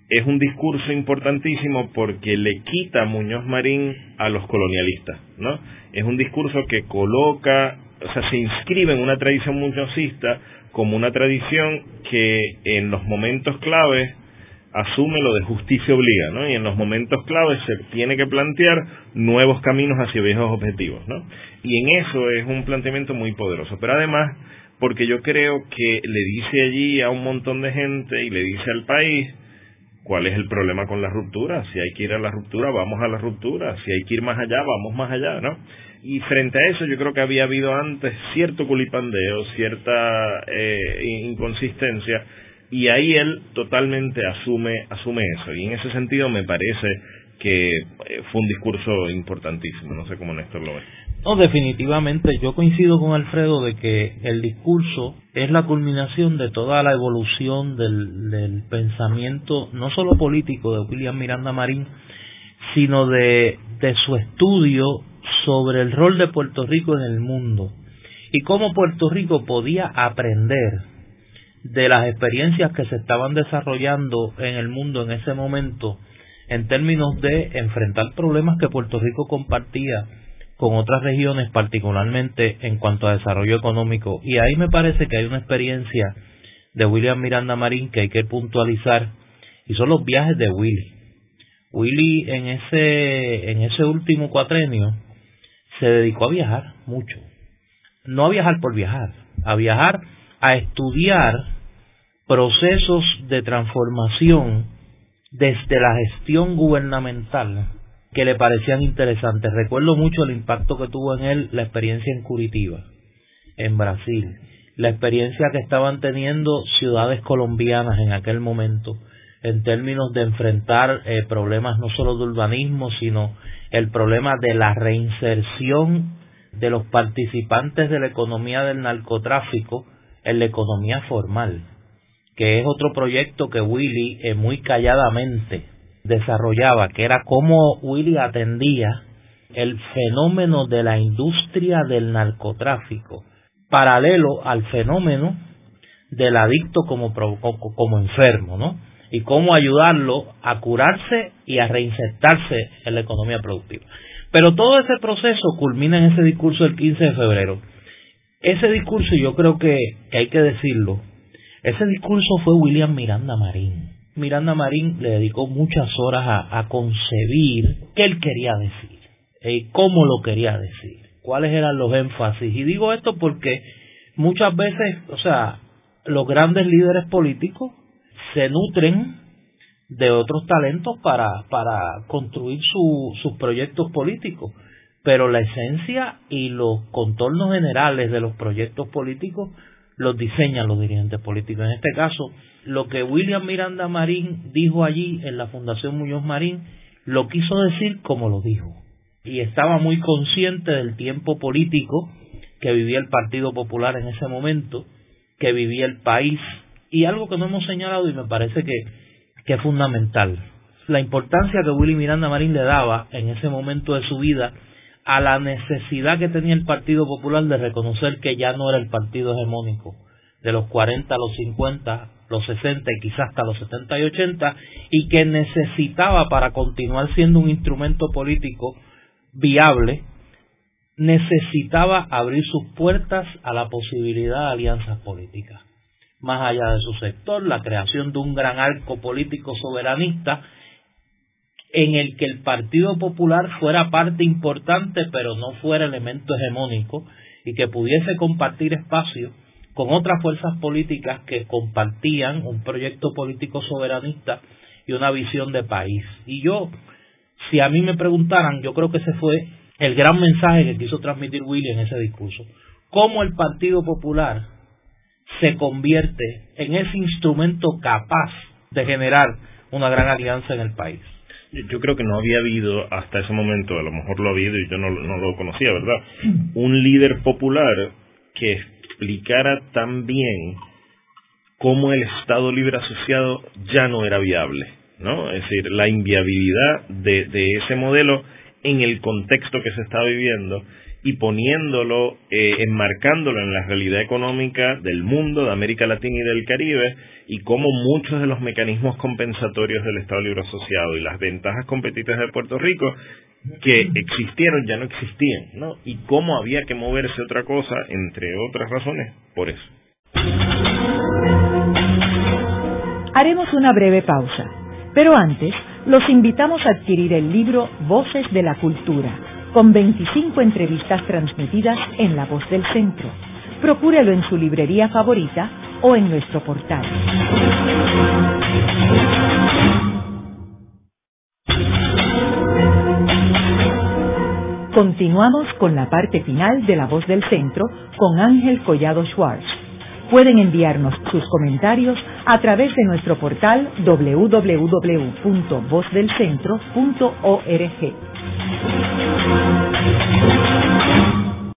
es un discurso importantísimo porque le quita Muñoz Marín a los colonialistas, ¿no? Es un discurso que coloca, o sea, se inscribe en una tradición muñozista como una tradición que en los momentos claves asume lo de justicia obliga, ¿no? Y en los momentos claves se tiene que plantear nuevos caminos hacia viejos objetivos, ¿no? Y en eso es un planteamiento muy poderoso. Pero además, porque yo creo que le dice allí a un montón de gente y le dice al país cuál es el problema con la ruptura. Si hay que ir a la ruptura, vamos a la ruptura. Si hay que ir más allá, vamos más allá, ¿no? Y frente a eso yo creo que había habido antes cierto culipandeo, cierta eh, inconsistencia y ahí él totalmente asume asume eso y en ese sentido me parece que eh, fue un discurso importantísimo no sé cómo Néstor lo ve
no definitivamente yo coincido con Alfredo de que el discurso es la culminación de toda la evolución del, pensamiento no solo político de William Miranda Marín sino de su estudio sobre el rol de Puerto Rico en el mundo y cómo Puerto Rico podía aprender de las experiencias que se estaban desarrollando en el mundo en ese momento en términos de enfrentar problemas que Puerto Rico compartía con otras regiones, particularmente en cuanto a desarrollo económico. Y ahí me parece que hay una experiencia de William Miranda Marín que hay que puntualizar, y son los viajes de Willy. Willy en ese, en ese último cuatrenio se dedicó a viajar mucho. No a viajar por viajar, a viajar a estudiar procesos de transformación desde la gestión gubernamental que le parecían interesantes. Recuerdo mucho el impacto que tuvo en él la experiencia en Curitiba, en Brasil, la experiencia que estaban teniendo ciudades colombianas en aquel momento en términos de enfrentar eh, problemas no solo de urbanismo, sino el problema de la reinserción de los participantes de la economía del narcotráfico en la economía formal, que es otro proyecto que Willy eh, muy calladamente desarrollaba, que era cómo Willy atendía el fenómeno de la industria del narcotráfico, paralelo al fenómeno del adicto como, como enfermo, ¿no? Y cómo ayudarlo a curarse y a reinsertarse en la economía productiva. Pero todo ese proceso culmina en ese discurso del 15 de febrero, ese discurso, yo creo que, hay que decirlo, ese discurso fue William Miranda Marín. Miranda Marín le dedicó muchas horas a, concebir qué él quería decir, y cómo lo quería decir, cuáles eran los énfasis. Y digo esto porque muchas veces, o sea, los grandes líderes políticos se nutren de otros talentos para, para construir sus proyectos políticos pero la esencia y los contornos generales de los proyectos políticos los diseñan los dirigentes políticos. En este caso, lo que William Miranda Marín dijo allí en la Fundación Muñoz Marín, lo quiso decir como lo dijo. Y estaba muy consciente del tiempo político que vivía el Partido Popular en ese momento, que vivía el país, y algo que no hemos señalado y me parece que, que es fundamental, la importancia que William Miranda Marín le daba en ese momento de su vida a la necesidad que tenía el Partido Popular de reconocer que ya no era el partido hegemónico de los 40 a los 50, los 60 y quizás hasta los 70 y 80 y que necesitaba para continuar siendo un instrumento político viable, necesitaba abrir sus puertas a la posibilidad de alianzas políticas. Más allá de su sector, la creación de un gran arco político soberanista en el que el Partido Popular fuera parte importante, pero no fuera elemento hegemónico, y que pudiese compartir espacio con otras fuerzas políticas que compartían un proyecto político soberanista y una visión de país. Y yo, si a mí me preguntaran, yo creo que ese fue el gran mensaje que quiso transmitir Willy en ese discurso. Cómo el Partido Popular se convierte en ese instrumento capaz de generar una gran alianza en el país.
Yo creo que no había habido hasta ese momento, a lo mejor lo ha habido y yo no, no lo conocía, ¿verdad? [clears throat] Un líder popular que explicara tan bien cómo el Estado Libre Asociado ya no era viable, ¿no? Es decir, la inviabilidad de, ese modelo en el contexto que se está viviendo y poniéndolo, eh, enmarcándolo en la realidad económica del mundo, de América Latina y del Caribe, y cómo muchos de los mecanismos compensatorios del Estado Libre Asociado y las ventajas competitivas de Puerto Rico que existieron ya no existían, ¿no? Y cómo había que moverse otra cosa, entre otras razones, por eso.
Haremos una breve pausa, pero antes los invitamos a adquirir el libro Voces de la Cultura, con 25 entrevistas transmitidas en La Voz del Centro. Procúrelo en su librería favorita o en nuestro portal. Continuamos con la parte final de La Voz del Centro con Ángel Collado Schwartz. Pueden enviarnos sus comentarios a través de nuestro portal www.vozdelcentro.org.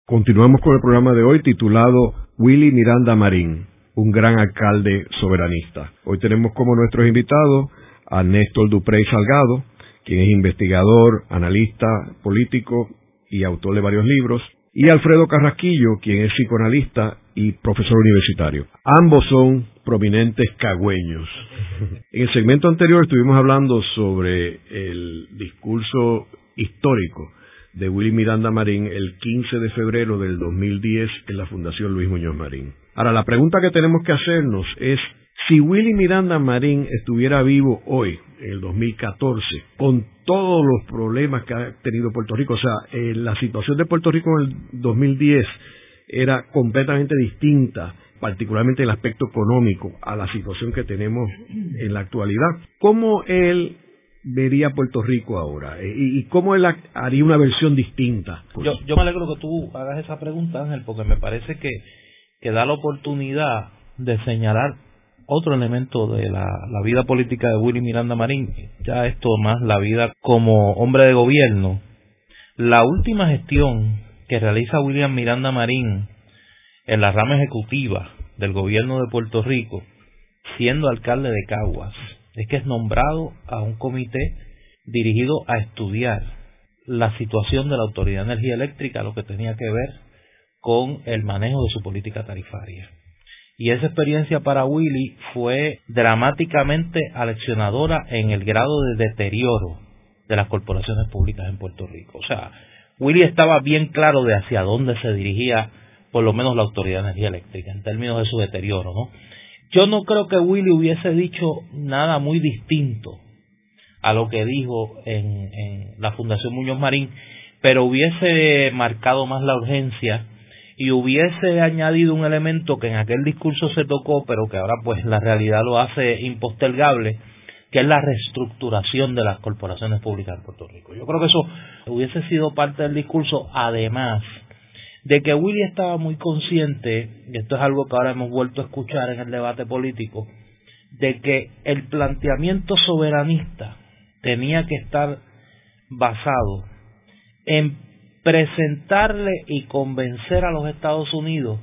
Continuamos con el programa de hoy titulado Willy Miranda Marín, un gran alcalde soberanista. Hoy tenemos como nuestros invitados a Néstor Duprey Salgado, quien es investigador, analista político y autor de varios libros, y Alfredo Carrasquillo, quien es psicoanalista y profesor universitario. Ambos son prominentes cagüeños. En el segmento anterior estuvimos hablando sobre el discurso histórico de Willy Miranda Marín el 15 de febrero del 2010 en la Fundación Luis Muñoz Marín. Ahora, la pregunta que tenemos que hacernos es si Willy Miranda Marín estuviera vivo hoy, en el 2014, con todos los problemas que ha tenido Puerto Rico, o sea, eh, la situación de Puerto Rico en el 2010 era completamente distinta, particularmente el aspecto económico, a la situación que tenemos en la actualidad. ¿Cómo él vería Puerto Rico ahora? Eh, ¿Y, cómo él haría una versión distinta?
Yo, yo me alegro que tú hagas esa pregunta, Ángel, porque me parece que, que da la oportunidad de señalar otro elemento de la, vida política de Willy Miranda Marín, ya esto más la vida como hombre de gobierno. La última gestión que realiza William Miranda Marín en la rama ejecutiva del gobierno de Puerto Rico, siendo alcalde de Caguas, es que es nombrado a un comité dirigido a estudiar la situación de la Autoridad de Energía Eléctrica, lo que tenía que ver con el manejo de su política tarifaria. Y esa experiencia para Willy fue dramáticamente aleccionadora en el grado de deterioro de las corporaciones públicas en Puerto Rico. O sea, Willy estaba bien claro de hacia dónde se dirigía por lo menos la Autoridad de Energía Eléctrica en términos de su deterioro, ¿no? Yo no creo que Willy hubiese dicho nada muy distinto a lo que dijo en, en la Fundación Muñoz Marín, pero hubiese marcado más la urgencia y hubiese añadido un elemento que en aquel discurso se tocó, pero que ahora pues la realidad lo hace impostergable, que es la reestructuración de las corporaciones públicas en Puerto Rico. Yo creo que eso hubiese sido parte del discurso, además de que Willy estaba muy consciente, y esto es algo que ahora hemos vuelto a escuchar en el debate político, de que el planteamiento soberanista tenía que estar basado en presentarle y convencer a los Estados Unidos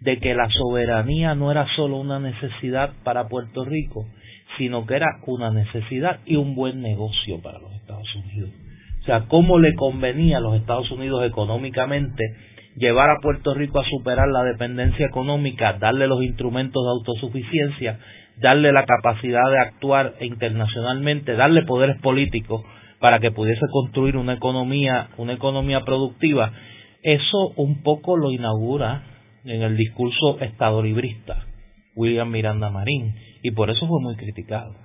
de que la soberanía no era solo una necesidad para Puerto Rico, sino que era una necesidad y un buen negocio para los Estados Unidos. O sea, cómo le convenía a los Estados Unidos económicamente llevar a Puerto Rico a superar la dependencia económica, darle los instrumentos de autosuficiencia, darle la capacidad de actuar internacionalmente, darle poderes políticos para que pudiese construir una economía, una economía productiva, eso un poco lo inaugura en el discurso estadolibrista William Miranda Marín y por eso fue muy criticado.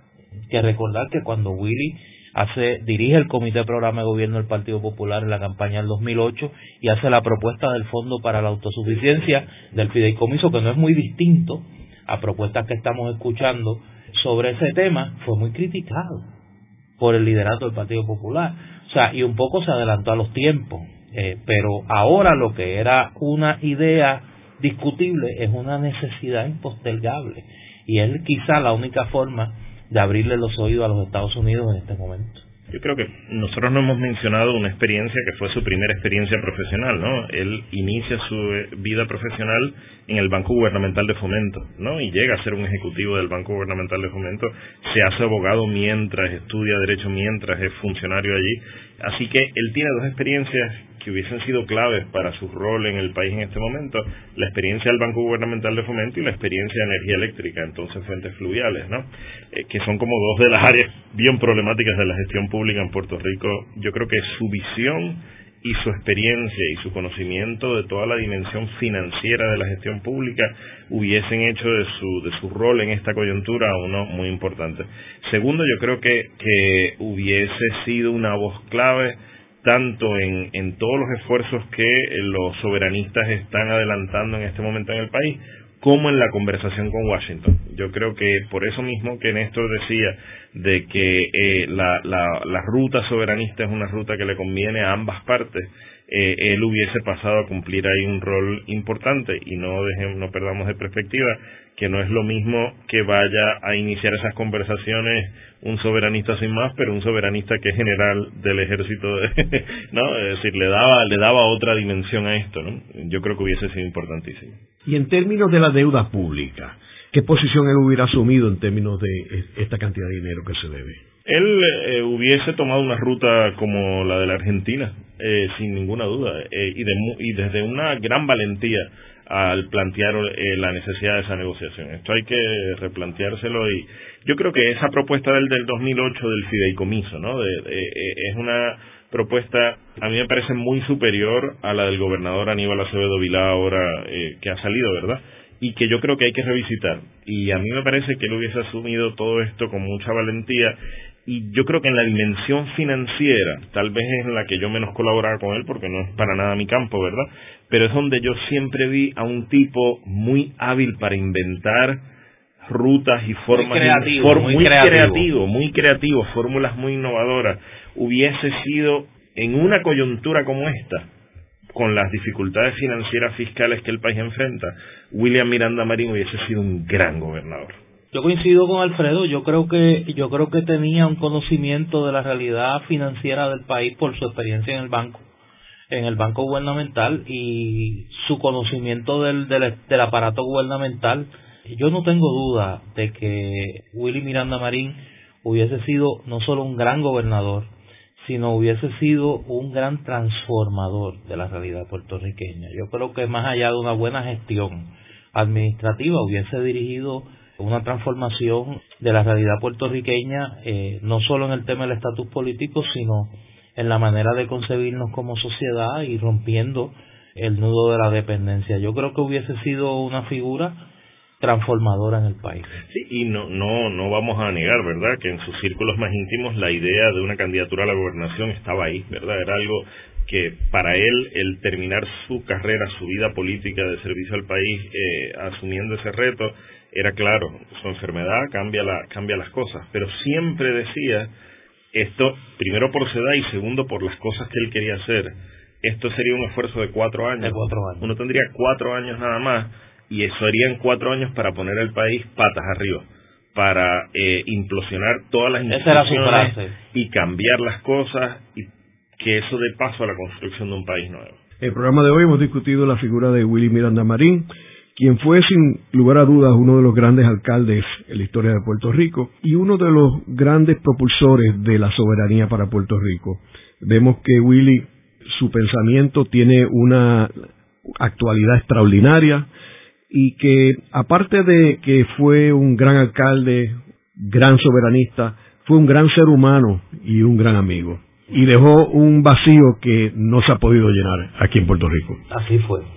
Que recordar que cuando Willy hace dirige el comité de programa de gobierno del Partido Popular en la campaña del 2008 y hace la propuesta del Fondo para la Autosuficiencia del fideicomiso que no es muy distinto a propuestas que estamos escuchando sobre ese tema, fue muy criticado por el liderato del Partido Popular. O sea, y un poco se adelantó a los tiempos. Eh, pero ahora lo que era una idea discutible es una necesidad impostergable. Y es quizá la única forma de abrirle los oídos a los Estados Unidos en este momento.
Yo creo que nosotros no hemos mencionado una experiencia que fue su primera experiencia profesional, ¿no? Él inicia su eh, vida profesional en el Banco Gubernamental de Fomento, ¿no? Y llega a ser un ejecutivo del Banco Gubernamental de Fomento, se hace abogado mientras estudia derecho, mientras es funcionario allí. Así que él tiene dos experiencias que hubiesen sido claves para su rol en el país en este momento, la experiencia del Banco Gubernamental de Fomento y la experiencia de energía eléctrica, entonces fuentes fluviales, ¿no? Eh, que son como dos de las áreas bien problemáticas de la gestión pública en Puerto Rico. Yo creo que su visión y su experiencia y su conocimiento de toda la dimensión financiera de la gestión pública hubiesen hecho de su, de su rol en esta coyuntura uno muy importante. Segundo, yo creo que, que hubiese sido una voz clave tanto en, en todos los esfuerzos que los soberanistas están adelantando en este momento en el país, como en la conversación con Washington. Yo creo que por eso mismo que Néstor decía de que eh, la, la, ruta soberanista es una ruta que le conviene a ambas partes, eh, él hubiese pasado a cumplir ahí un rol importante y no, dejemos, no perdamos de perspectiva que no es lo mismo que vaya a iniciar esas conversaciones un soberanista sin más, pero un soberanista que es general del ejército, [laughs] ¿no? Es decir, le daba, le daba otra dimensión a esto, ¿no? Yo creo que hubiese sido importantísimo.
Y en términos de la deuda pública, ¿qué posición él hubiera asumido en términos de esta cantidad de dinero que se debe?
Él eh, hubiese tomado una ruta como la de la Argentina, eh, sin ninguna duda, eh, y, de, y desde una gran valentía al plantear la necesidad de esa negociación. Esto hay que replanteárselo y yo creo que esa propuesta del del 2008 del fideicomiso, ¿no? es una propuesta a mí me parece muy superior a la del gobernador Aníbal Acevedo Vilá ahora eh, que ha salido, ¿verdad? Y que yo creo que hay que revisitar. Y a mí me parece que él hubiese asumido todo esto con mucha valentía y yo creo que en la dimensión financiera, tal vez es en la que yo menos colaboraba con él porque no es para nada mi campo, ¿verdad? Pero es donde yo siempre vi a un tipo muy hábil para inventar rutas y formas
muy creativo,
muy, creativo, muy creativo, fórmulas muy innovadoras hubiese sido en una coyuntura como esta, con las dificultades financieras fiscales que el país enfrenta, William Miranda Marín hubiese sido un gran gobernador.
Yo coincido con Alfredo, yo creo que yo creo que tenía un conocimiento de la realidad financiera del país por su experiencia en el banco, en el banco gubernamental y su conocimiento del, del, del aparato gubernamental. Yo no tengo duda de que Willy Miranda Marín hubiese sido no solo un gran gobernador, sino hubiese sido un gran transformador de la realidad puertorriqueña. Yo creo que más allá de una buena gestión administrativa hubiese dirigido una transformación de la realidad puertorriqueña, eh, no solo en el tema del estatus político, sino en la manera de concebirnos como sociedad y rompiendo el nudo de la dependencia. Yo creo que hubiese sido una figura transformadora en el país.
Sí, y no, no, no vamos a negar, ¿verdad?, que en sus círculos más íntimos la idea de una candidatura a la gobernación estaba ahí, ¿verdad? Era algo que para él, el terminar su carrera, su vida política de servicio al país, eh, asumiendo ese reto, era claro, su enfermedad cambia, la, cambia las cosas, pero siempre decía, esto, primero por su edad y segundo por las cosas que él quería hacer, esto sería un esfuerzo de cuatro años.
De cuatro años.
Uno tendría cuatro años nada más y eso haría en cuatro años para poner el país patas arriba, para eh, implosionar todas las instituciones y cambiar las cosas y que eso dé paso a la construcción de un país nuevo.
En el programa de hoy hemos discutido la figura de Willy Miranda Marín, quien fue sin lugar a dudas uno de los grandes alcaldes en la historia de Puerto Rico y uno de los grandes propulsores de la soberanía para Puerto Rico. Vemos que Willy, su pensamiento tiene una actualidad extraordinaria, y que aparte de que fue un gran alcalde, gran soberanista, fue un gran ser humano y un gran amigo. Y dejó un vacío que no se ha podido llenar aquí en Puerto Rico.
Así fue.